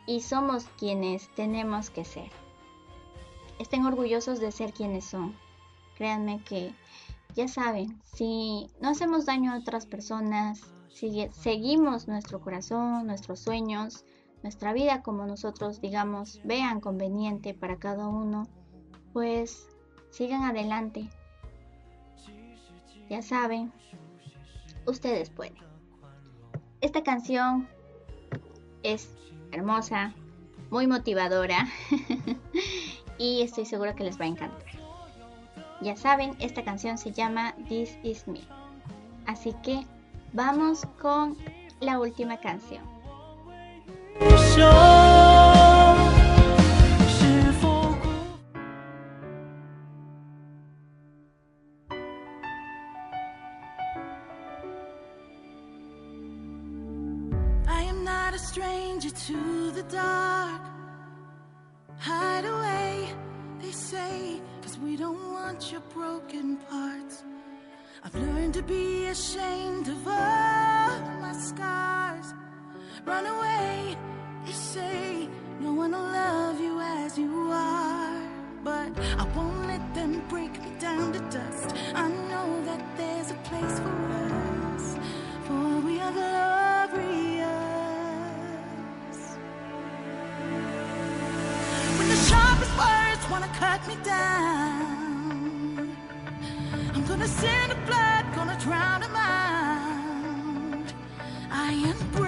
y somos quienes tenemos que ser. Estén orgullosos de ser quienes son Créanme que ya saben, si no hacemos daño a otras personas, si seguimos nuestro corazón, nuestros sueños, nuestra vida como nosotros, digamos, vean conveniente para cada uno, pues sigan adelante. Ya saben, ustedes pueden. Esta canción es hermosa, muy motivadora y estoy segura que les va a encantar. Ya saben, esta canción se llama This Is Me. Así que vamos con la última canción. I am not a stranger to the dark. Hide away, they say, cause we don't want your broken parts. I've learned to be ashamed of all my scars. Run away say, no one will love you as you are. But I won't let them break me down to dust. I know that there's a place for us, for we are glorious. When the sharpest words wanna cut me down, I'm gonna send a blood, gonna drown them out. I am brave,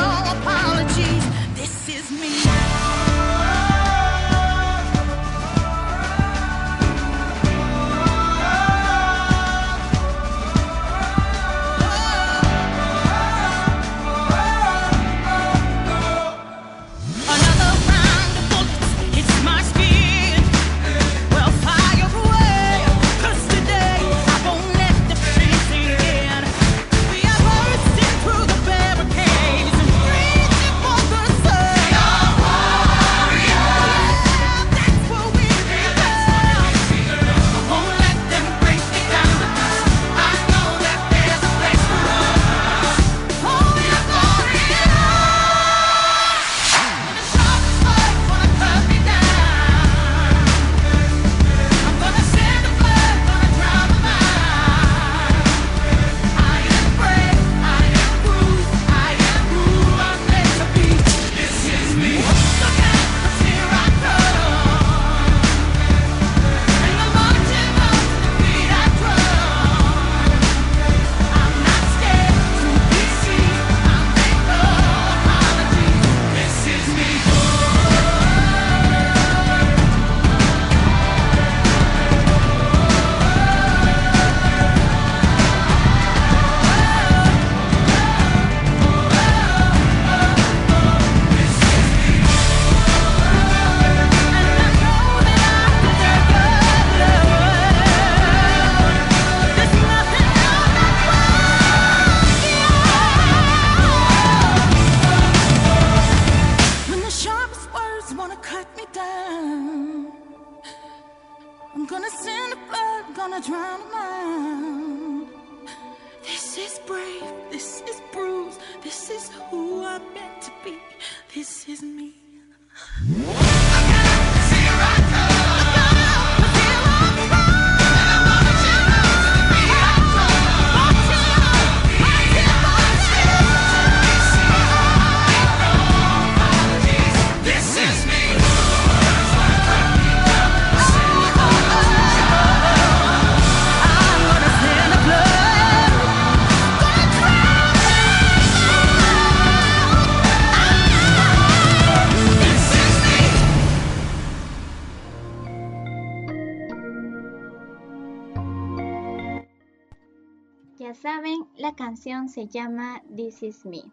se llama This Is Me.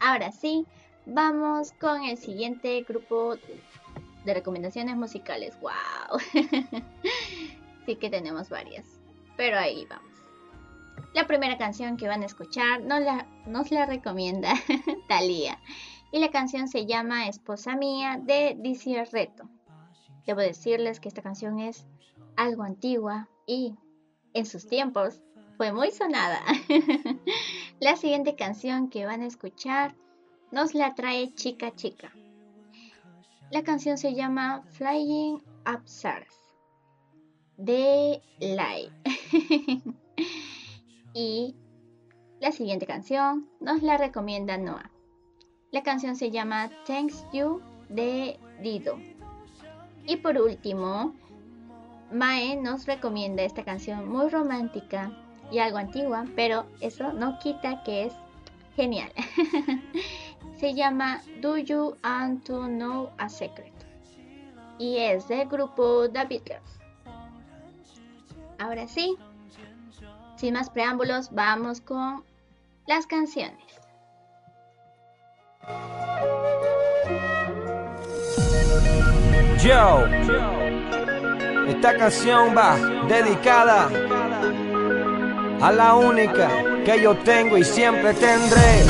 Ahora sí, vamos con el siguiente grupo de recomendaciones musicales. ¡Wow! sí que tenemos varias, pero ahí vamos. La primera canción que van a escuchar nos la, nos la recomienda Thalía. Y la canción se llama Esposa Mía de Dice Reto. Debo decirles que esta canción es algo antigua y en sus tiempos fue muy sonada. la siguiente canción que van a escuchar nos la trae Chica Chica. La canción se llama Flying Upstairs de Live. y la siguiente canción nos la recomienda Noah. La canción se llama Thanks You de Dido. Y por último, Mae nos recomienda esta canción muy romántica algo antigua, pero eso no quita que es genial. Se llama Do You Want to Know a Secret y es del grupo The Beatles. Ahora sí, sin más preámbulos, vamos con las canciones. Yo, esta canción va dedicada a la única que yo tengo y siempre tendré.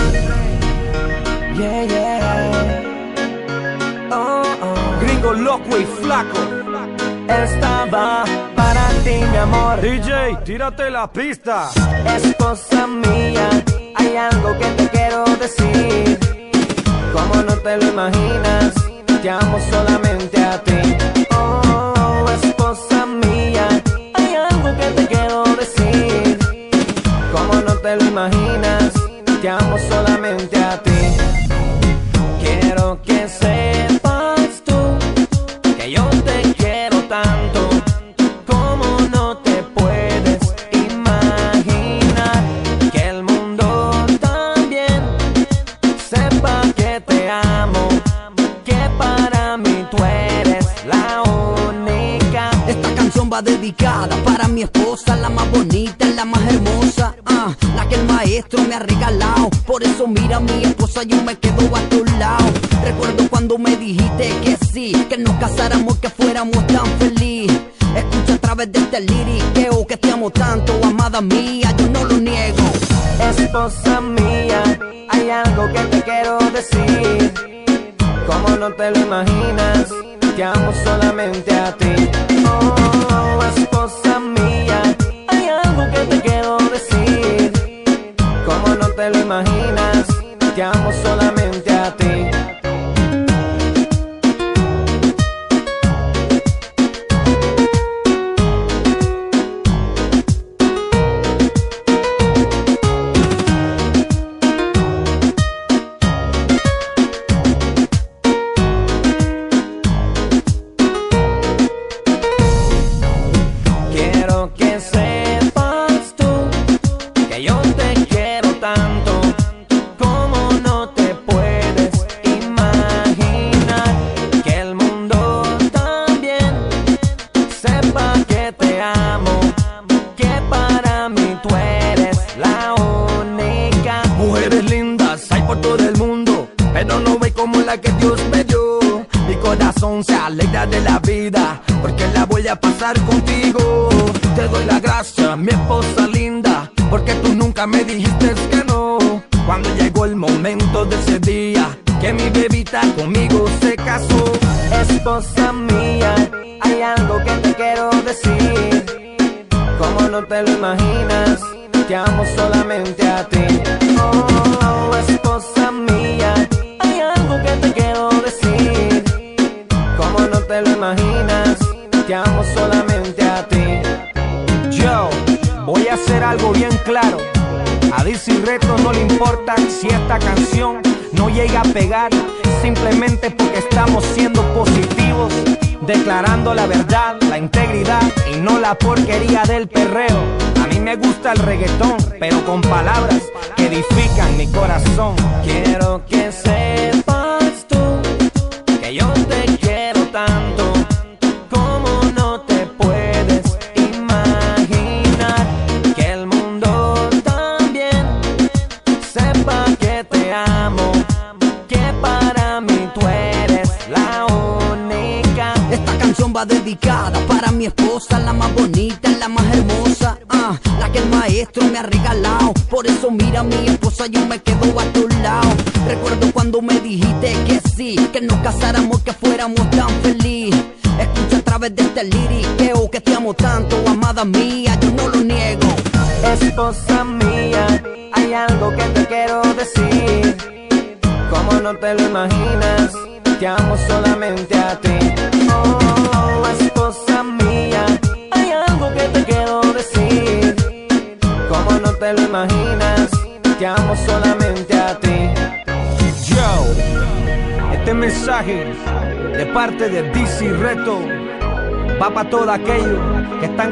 Yeah, yeah. Oh, oh. Gringo loco y flaco. Esta va para ti, mi amor. DJ, tírate la pista. Esposa mía, hay algo que te quiero decir. Como no te lo imaginas, te amo solamente a ti. Oh, esposa mía, hay algo que te te imaginas, te amo solamente a ti. Quiero que sepas tú que yo te quiero tanto. Como no te puedes imaginar que el mundo también sepa que te amo, que para mí tú eres la única. Esta canción va dedicada para mi esposa, la más bonita, la más hermosa, el maestro me ha regalado. Por eso mira mi esposa, yo me quedo a tu lado. Recuerdo cuando me dijiste que sí, que nos casáramos, que fuéramos tan felices. Escucha a través de este liriqueo que te amo tanto, amada mía, yo no lo niego. Esposa mía, hay algo que te quiero decir. Como no te lo imaginas, te amo solamente a ti. Oh, esposa te amo solamente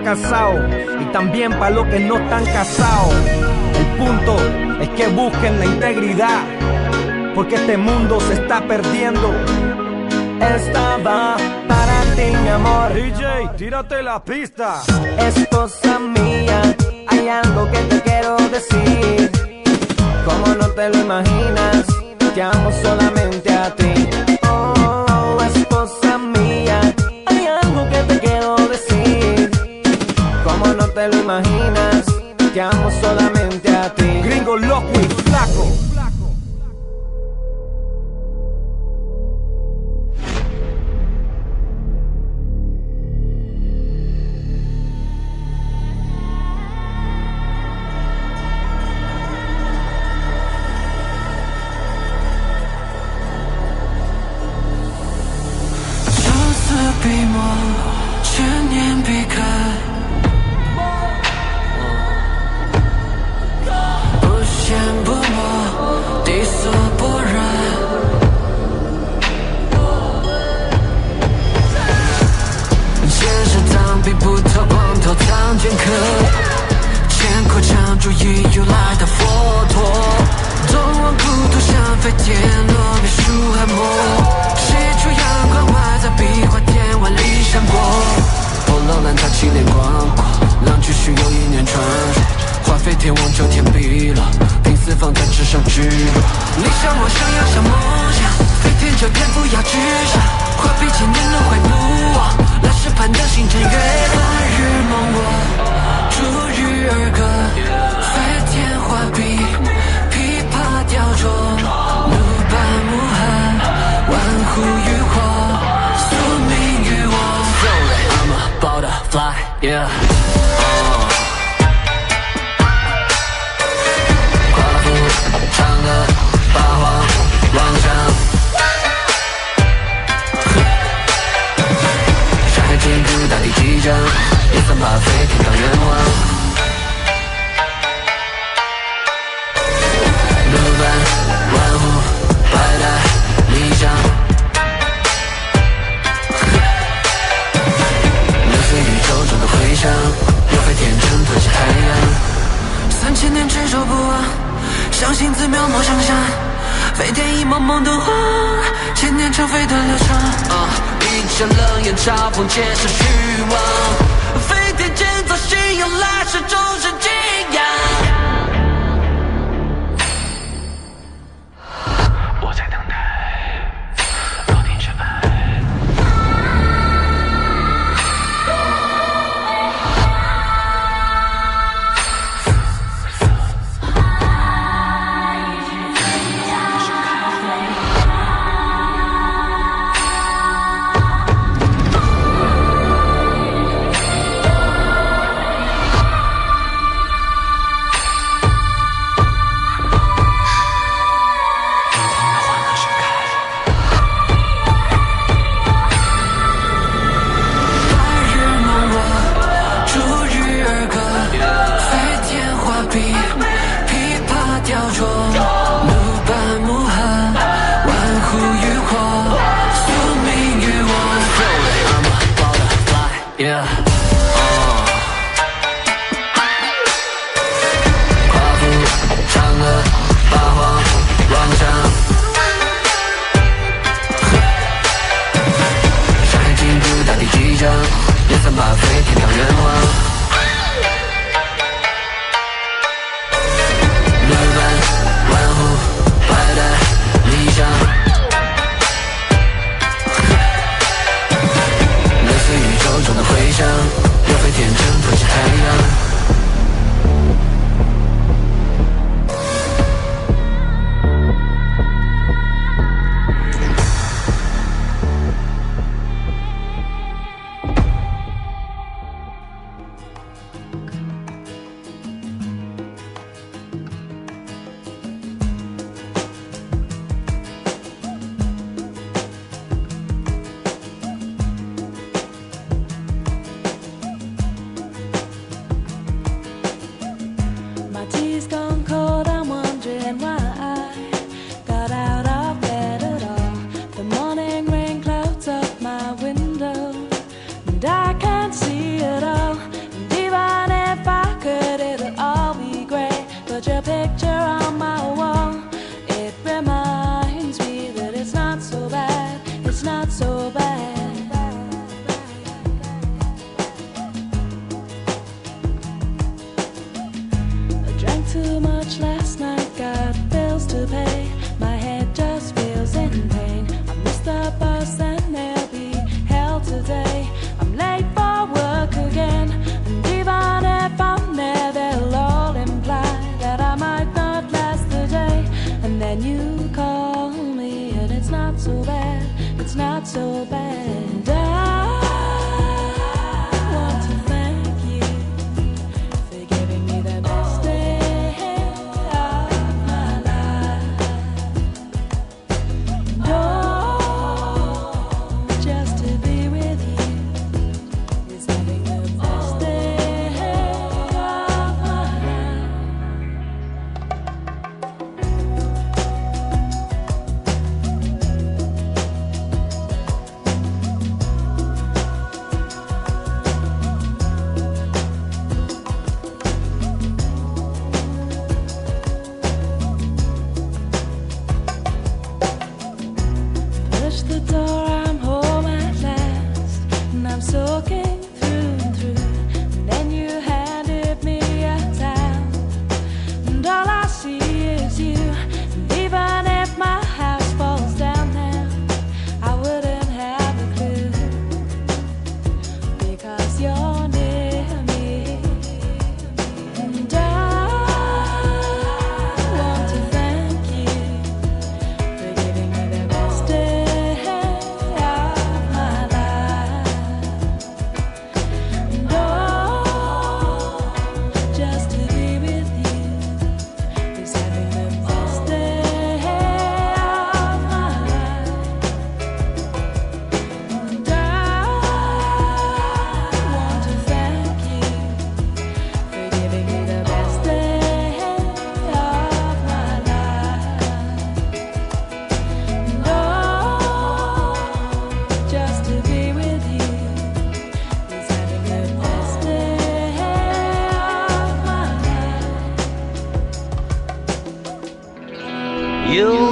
y también para los que no están casados. El punto es que busquen la integridad, porque este mundo se está perdiendo. Estaba para ti, mi amor. DJ, tírate la pista. Esposa mía, hay algo que te quiero decir. Como no te lo imaginas, te amo solamente a ti. te lo imaginas. Te amo solamente a ti. Gringo loco y flaco.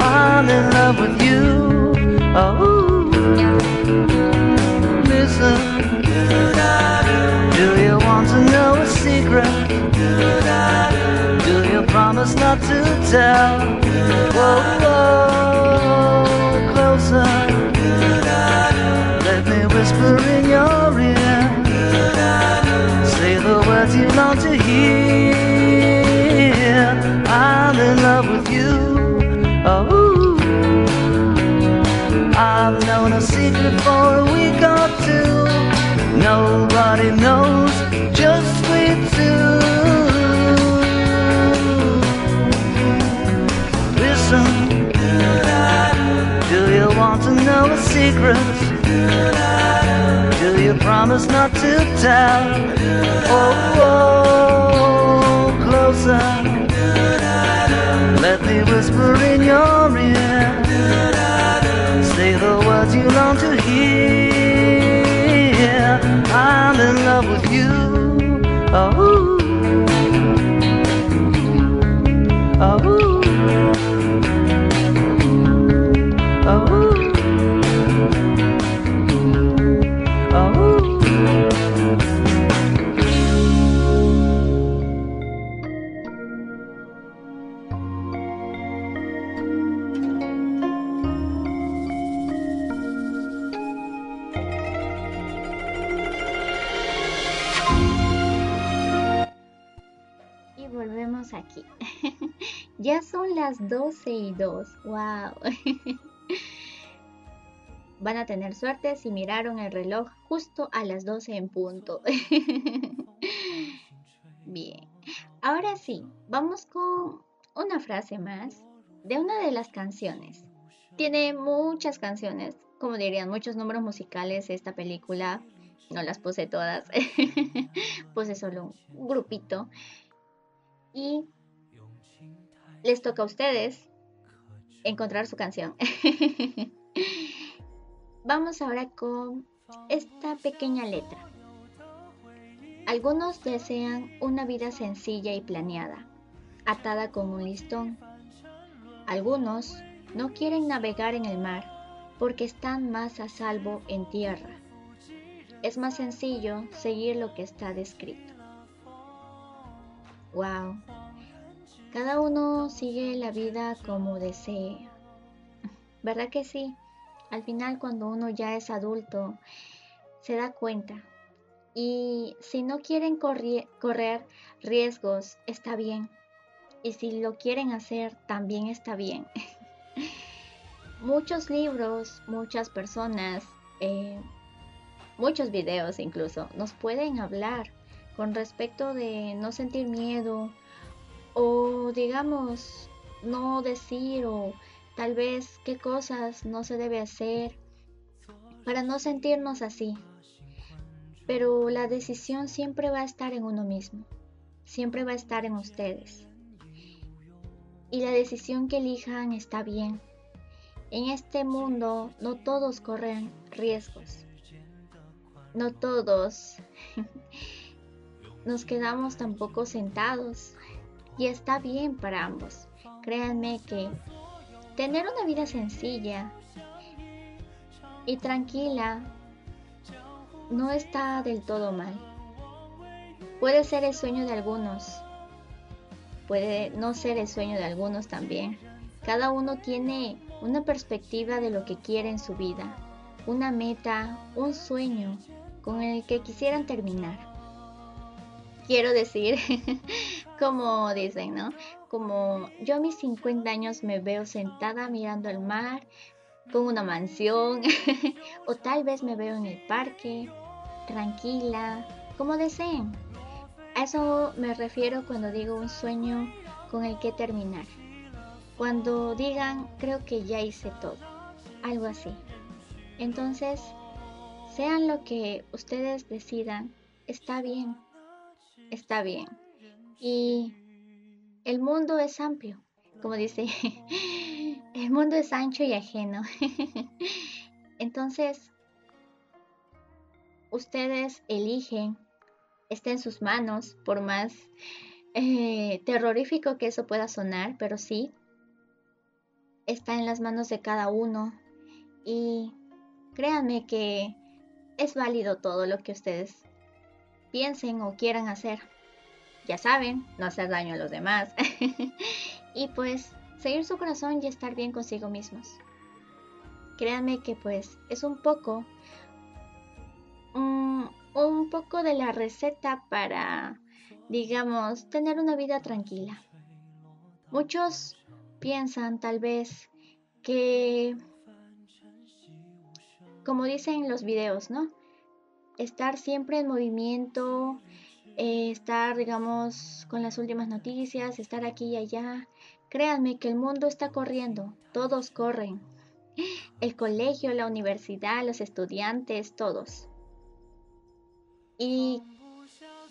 I'm in love with you. Oh, listen. Do you want to know a secret? Do you promise not to tell? Closer. Let me whisper in your ear. Say the words you long to in love with you. Oh, I've known a secret for a week or two. Nobody knows, just we two. Listen, do you want to know a secret? Do you promise not to tell? Oh, oh Oh, y 2. ¡Wow! Van a tener suerte si miraron el reloj justo a las 12 en punto. Bien. Ahora sí, vamos con una frase más de una de las canciones. Tiene muchas canciones, como dirían, muchos números musicales esta película. No las puse todas, puse solo un grupito. Y les toca a ustedes encontrar su canción. Vamos ahora con esta pequeña letra. Algunos desean una vida sencilla y planeada, atada con un listón. Algunos no quieren navegar en el mar porque están más a salvo en tierra. Es más sencillo seguir lo que está descrito. Wow. Cada uno sigue la vida como desee. ¿Verdad que sí? Al final cuando uno ya es adulto, se da cuenta. Y si no quieren correr riesgos, está bien. Y si lo quieren hacer, también está bien. Muchos libros, muchas personas, eh, muchos videos incluso, nos pueden hablar con respecto de no sentir miedo o digamos no decir o tal vez qué cosas no se debe hacer para no sentirnos así. Pero la decisión siempre va a estar en uno mismo, siempre va a estar en ustedes. Y la decisión que elijan está bien. En este mundo no todos corren riesgos. No todos nos quedamos tampoco sentados. Y está bien para ambos. Créanme que tener una vida sencilla y tranquila no está del todo mal. Puede ser el sueño de algunos, puede no ser el sueño de algunos también. Cada uno tiene una perspectiva de lo que quiere en su vida, una meta, un sueño con el que quisieran terminar. Quiero decir, como dicen, ¿no? Como yo a mis 50 años me veo sentada mirando el mar, con una mansión, o tal vez me veo en el parque, tranquila, como deseen. A eso me refiero cuando digo un sueño con el que terminar. Cuando digan, creo que ya hice todo, algo así. Entonces, sean lo que ustedes decidan, está bien, está bien. Y el mundo es amplio, como dice, el mundo es ancho y ajeno. Entonces, ustedes eligen, está en sus manos, por más eh, terrorífico que eso pueda sonar, pero sí, está en las manos de cada uno. Y créanme que es válido todo lo que ustedes piensen o quieran hacer. Ya saben, no hacer daño a los demás. y pues seguir su corazón y estar bien consigo mismos. Créanme que pues es un poco mm, un poco de la receta para digamos tener una vida tranquila. Muchos piensan tal vez que como dicen los videos, ¿no? Estar siempre en movimiento, eh, estar, digamos, con las últimas noticias, estar aquí y allá. Créanme que el mundo está corriendo, todos corren. El colegio, la universidad, los estudiantes, todos. Y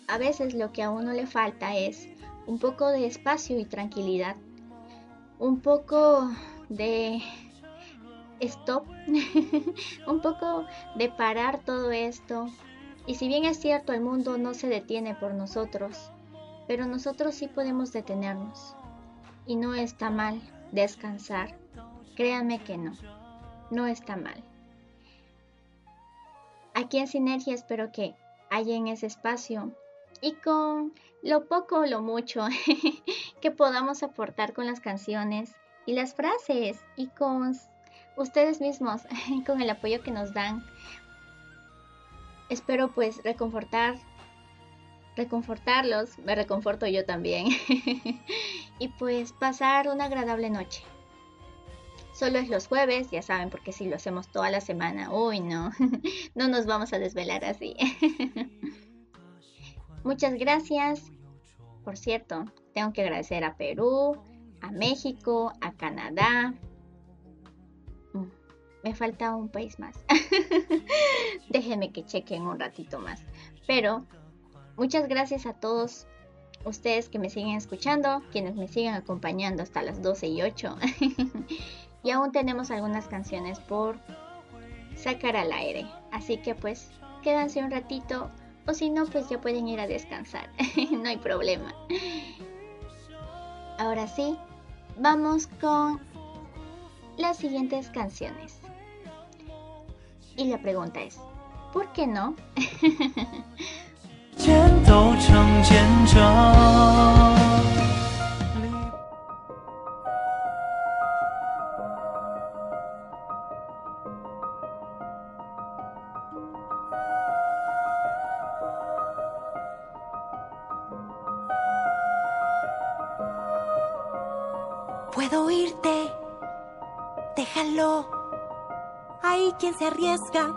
a veces lo que a uno le falta es un poco de espacio y tranquilidad. Un poco de stop, un poco de parar todo esto. Y si bien es cierto, el mundo no se detiene por nosotros, pero nosotros sí podemos detenernos. Y no está mal descansar. Créanme que no, no está mal. Aquí en Sinergia espero que en ese espacio y con lo poco o lo mucho que podamos aportar con las canciones y las frases y con ustedes mismos, con el apoyo que nos dan. Espero pues reconfortar, reconfortarlos, me reconforto yo también y pues pasar una agradable noche. Solo es los jueves, ya saben, porque si lo hacemos toda la semana, uy no, no nos vamos a desvelar así. Muchas gracias. Por cierto, tengo que agradecer a Perú, a México, a Canadá. Me falta un país más. Déjenme que chequen un ratito más. Pero muchas gracias a todos ustedes que me siguen escuchando, quienes me siguen acompañando hasta las 12 y 8. y aún tenemos algunas canciones por sacar al aire. Así que pues quédense un ratito o si no pues ya pueden ir a descansar. no hay problema. Ahora sí, vamos con las siguientes canciones. Y la pregunta es, ¿por qué no? Puedo oírte. Déjalo. Hay quien se arriesga,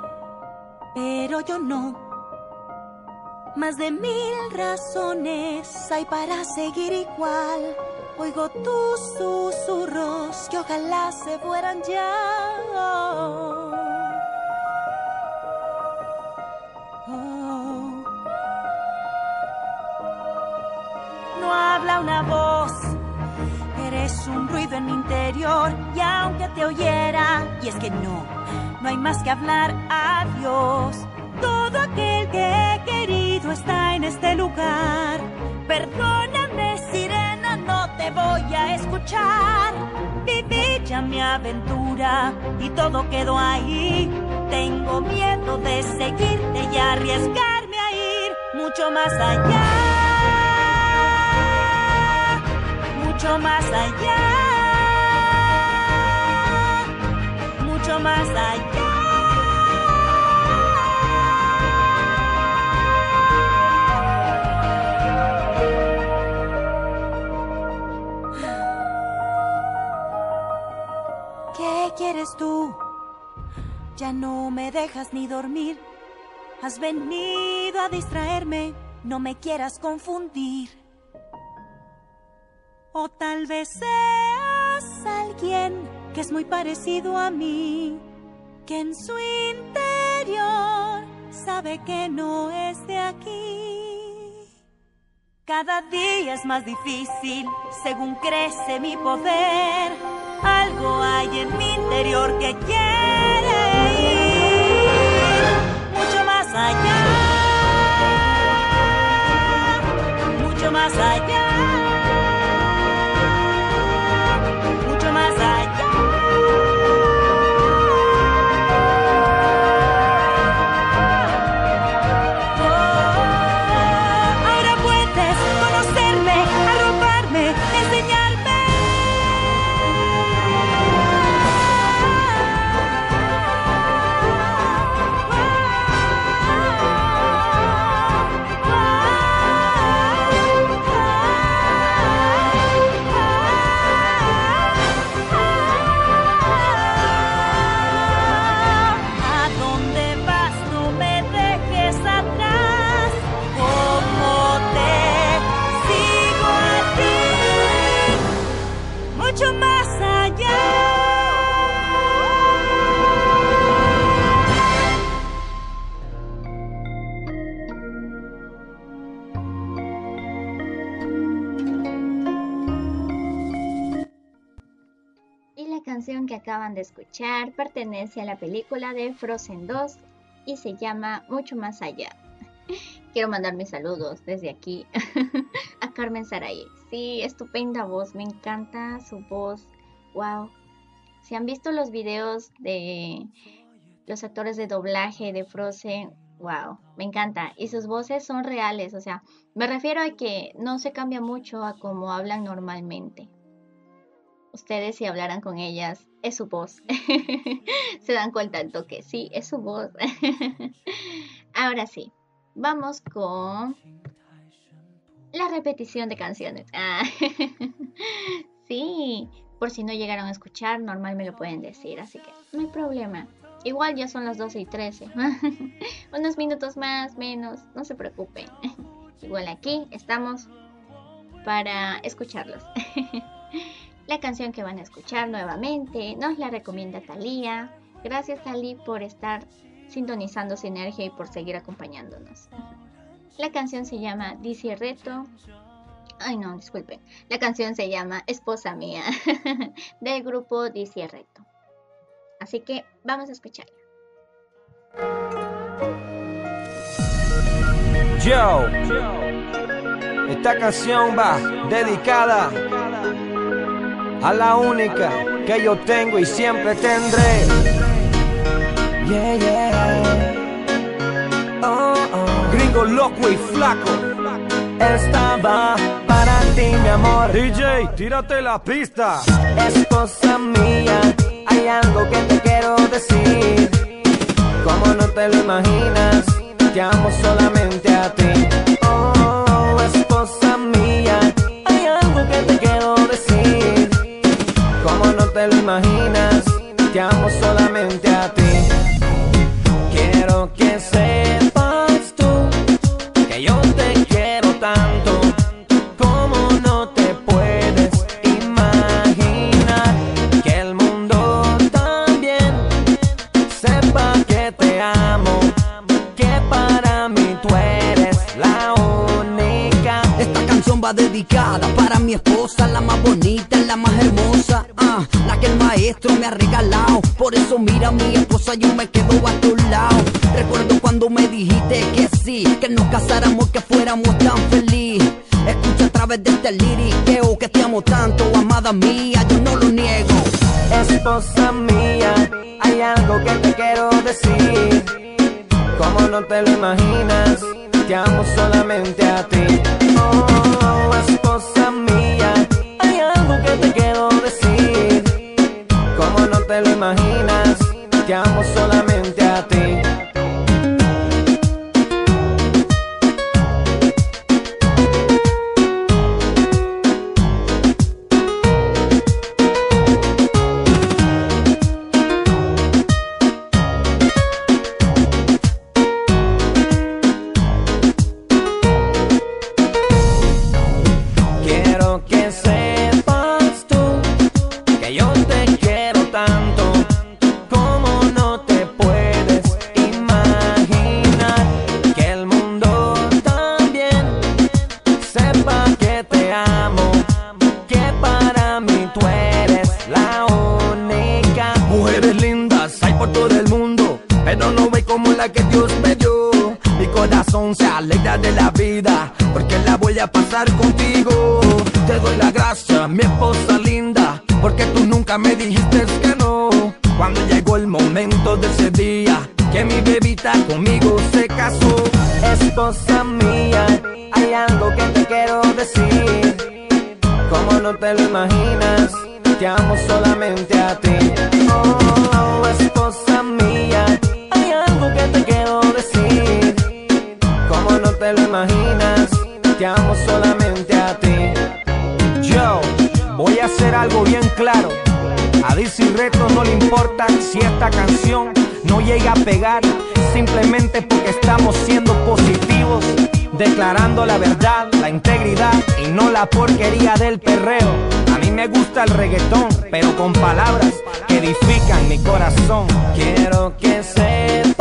pero yo no. Más de mil razones hay para seguir igual. Oigo tus susurros que ojalá se fueran ya. Oh. No habla una voz Eres un ruido en mi interior y aunque te oyera, y es que no, no hay más que hablar, adiós. Todo aquel que he querido está en este lugar. Perdóname, sirena, no te voy a escuchar. Viví ya mi aventura y todo quedó ahí. Tengo miedo de seguirte y arriesgarme a ir mucho más allá mucho más allá, más allá. ¿Qué quieres tú? Ya no me dejas ni dormir. Has venido a distraerme, no me quieras confundir. O tal vez seas alguien que es muy parecido a mí, que en su interior sabe que no es de aquí. Cada día es más difícil según crece mi poder. Algo hay en mi interior que quiere ir mucho más allá, mucho más allá. Que acaban de escuchar pertenece a la película de Frozen 2 y se llama Mucho más allá. Quiero mandar mis saludos desde aquí a Carmen Saray. Sí, estupenda voz, me encanta su voz. Wow. Si han visto los videos de los actores de doblaje de Frozen, wow, me encanta. Y sus voces son reales, o sea, me refiero a que no se cambia mucho a como hablan normalmente ustedes si hablaran con ellas, es su voz. Se dan cuenta del toque, sí, es su voz. Ahora sí, vamos con la repetición de canciones. Ah, sí, por si no llegaron a escuchar, normal me lo pueden decir, así que no hay problema. Igual ya son las 12 y 13. Unos minutos más, menos, no se preocupen. Igual aquí estamos para escucharlos. La canción que van a escuchar nuevamente nos la recomienda Thalía. Gracias Tali por estar sintonizando Sinergia y por seguir acompañándonos. La canción se llama Dice Reto. Ay no, disculpen. La canción se llama Esposa Mía del grupo Dice Reto. Así que vamos a escucharla. Yo, esta canción va dedicada a la única que yo tengo y siempre tendré. Yeah, yeah. Oh, oh. Gringo loco y flaco. Esta va para ti, mi amor. DJ, tírate la pista. Esposa mía, hay algo que te quiero decir. Como no te lo imaginas, te amo solamente a ti. Oh, esposa mía, te lo imaginas, te amo solamente a ti. Quiero que sepas tú que yo te quiero tanto. Como no te puedes imaginar que el mundo también sepa que te amo, que para mí tú eres la única. Esta canción va dedicada para mi esposa, la más bonita, la más hermosa, maestro me ha regalado. Por eso mira mi esposa, yo me quedo a tu lado. Recuerdo cuando me dijiste que sí, que nos casáramos, que fuéramos tan feliz. Escucha a través de este liriqueo que te amo tanto, amada mía, yo no lo niego. Esposa mía, hay algo que te quiero decir. Como no te lo imaginas, te amo solamente a ti. Oh, contigo. Te doy la gracia, mi esposa linda, porque tú nunca me dijiste que no. Cuando llegó el momento de ese día, que mi bebita conmigo se casó. Esposa mía, simplemente porque estamos siendo positivos, declarando la verdad, la integridad y no la porquería del perreo. A mí me gusta el reggaetón, pero con palabras que edifican mi corazón. Quiero que sepas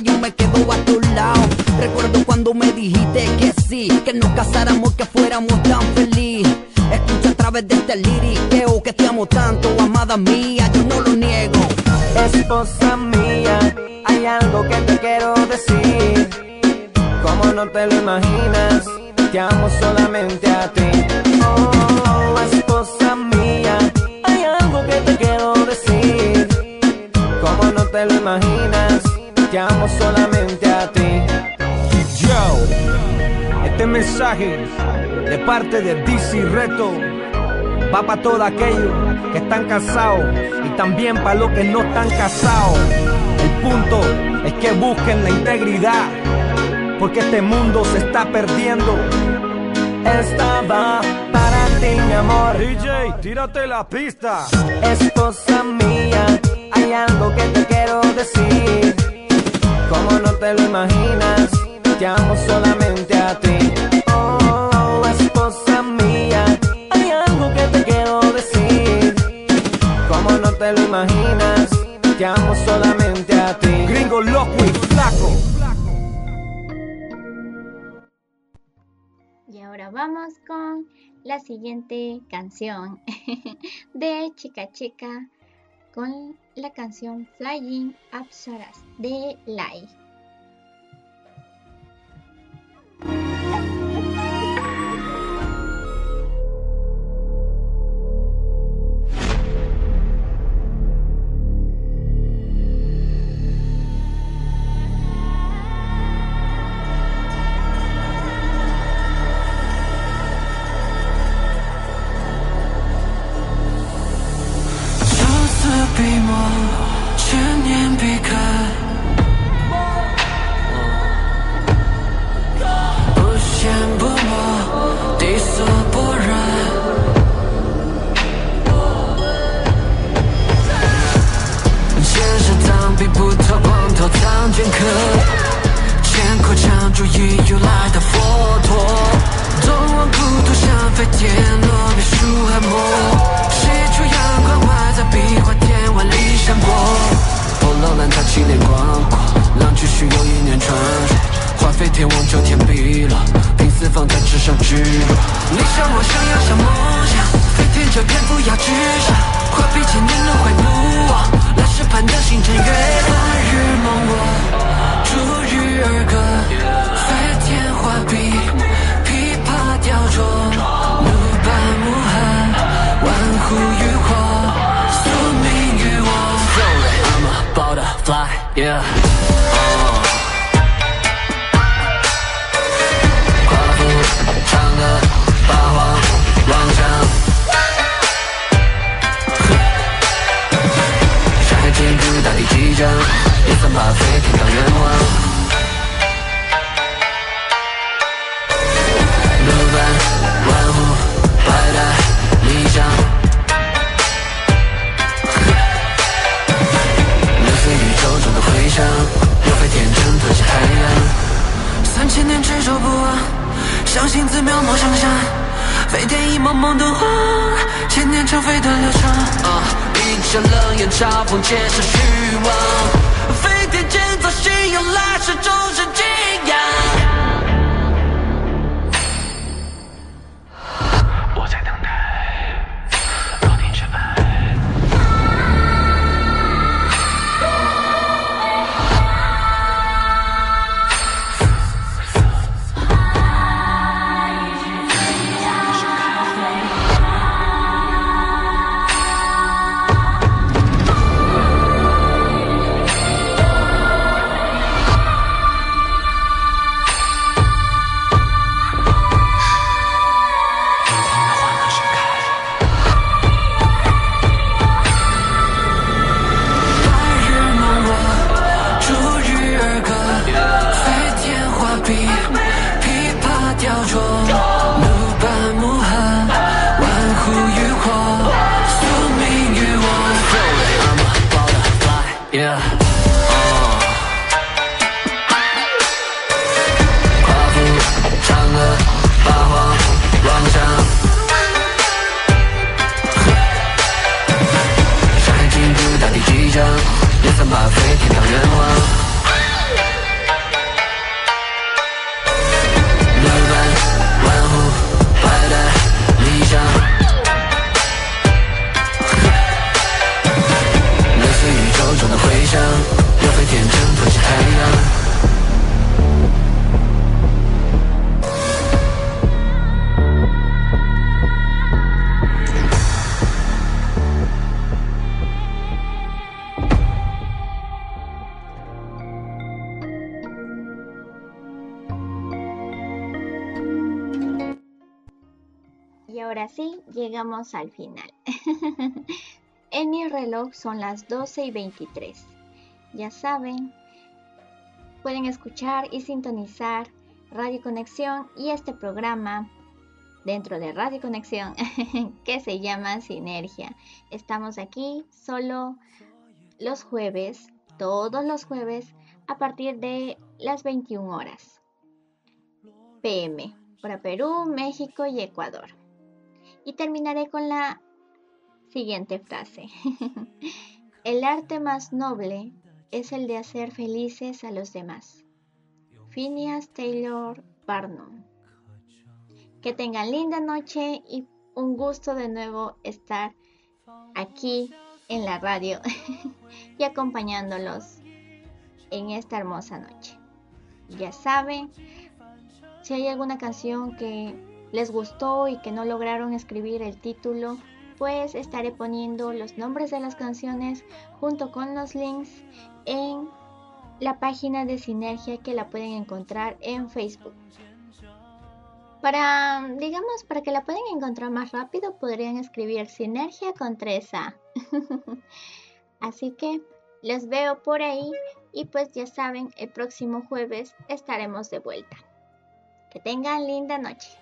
yo me parte de DC Reto va para todos aquellos que están casados y también para los que no están casados. El punto es que busquen la integridad, porque este mundo se está perdiendo. Esta va para ti, mi amor. DJ, tírate la pista. Esposa mía, hay algo que te quiero decir. Como no te lo imaginas, te amo solamente a ti. Oh, te lo imaginas. Te amo solamente a ti. Gringo loco y flaco. Y ahora vamos con la siguiente canción de Chica Chica con la canción Flying Apsaras de Lai. 茫茫的荒，千年成飞的流长，啊，一剑冷眼嘲讽，皆是虚妄，飞天建造，信仰来世，终身。al final. en mi reloj son las 12 y 23. Ya saben, pueden escuchar y sintonizar Radio Conexión y este programa dentro de Radio Conexión que se llama Sinergia. Estamos aquí solo los jueves, todos los jueves, a partir de las 21 horas. PM para Perú, México y Ecuador. Y terminaré con la siguiente frase. el arte más noble es el de hacer felices a los demás. Phineas Taylor Barnum. Que tengan linda noche y un gusto de nuevo estar aquí en la radio y acompañándolos en esta hermosa noche. Ya saben, si hay alguna canción que les gustó y que no lograron escribir el título, pues estaré poniendo los nombres de las canciones junto con los links en la página de Sinergia que la pueden encontrar en Facebook. Para, digamos, para que la puedan encontrar más rápido, podrían escribir Sinergia con 3A. Así que los veo por ahí y pues ya saben, el próximo jueves estaremos de vuelta. Que tengan linda noche.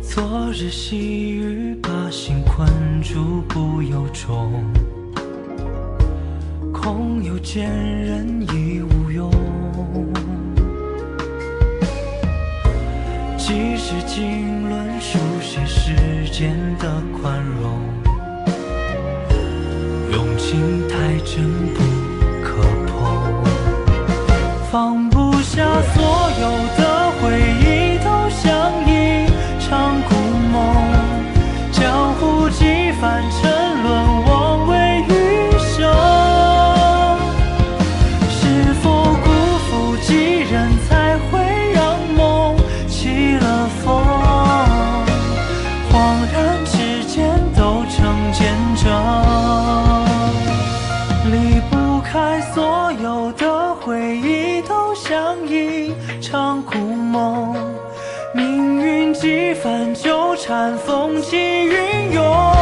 昨日细雨把心困住不由衷，空有见人亦无用。几世经纶书写世间的宽容，用情太真不可碰，放不下所有的回忆，都像一场故梦，江湖几番沉沦，看，风起云涌。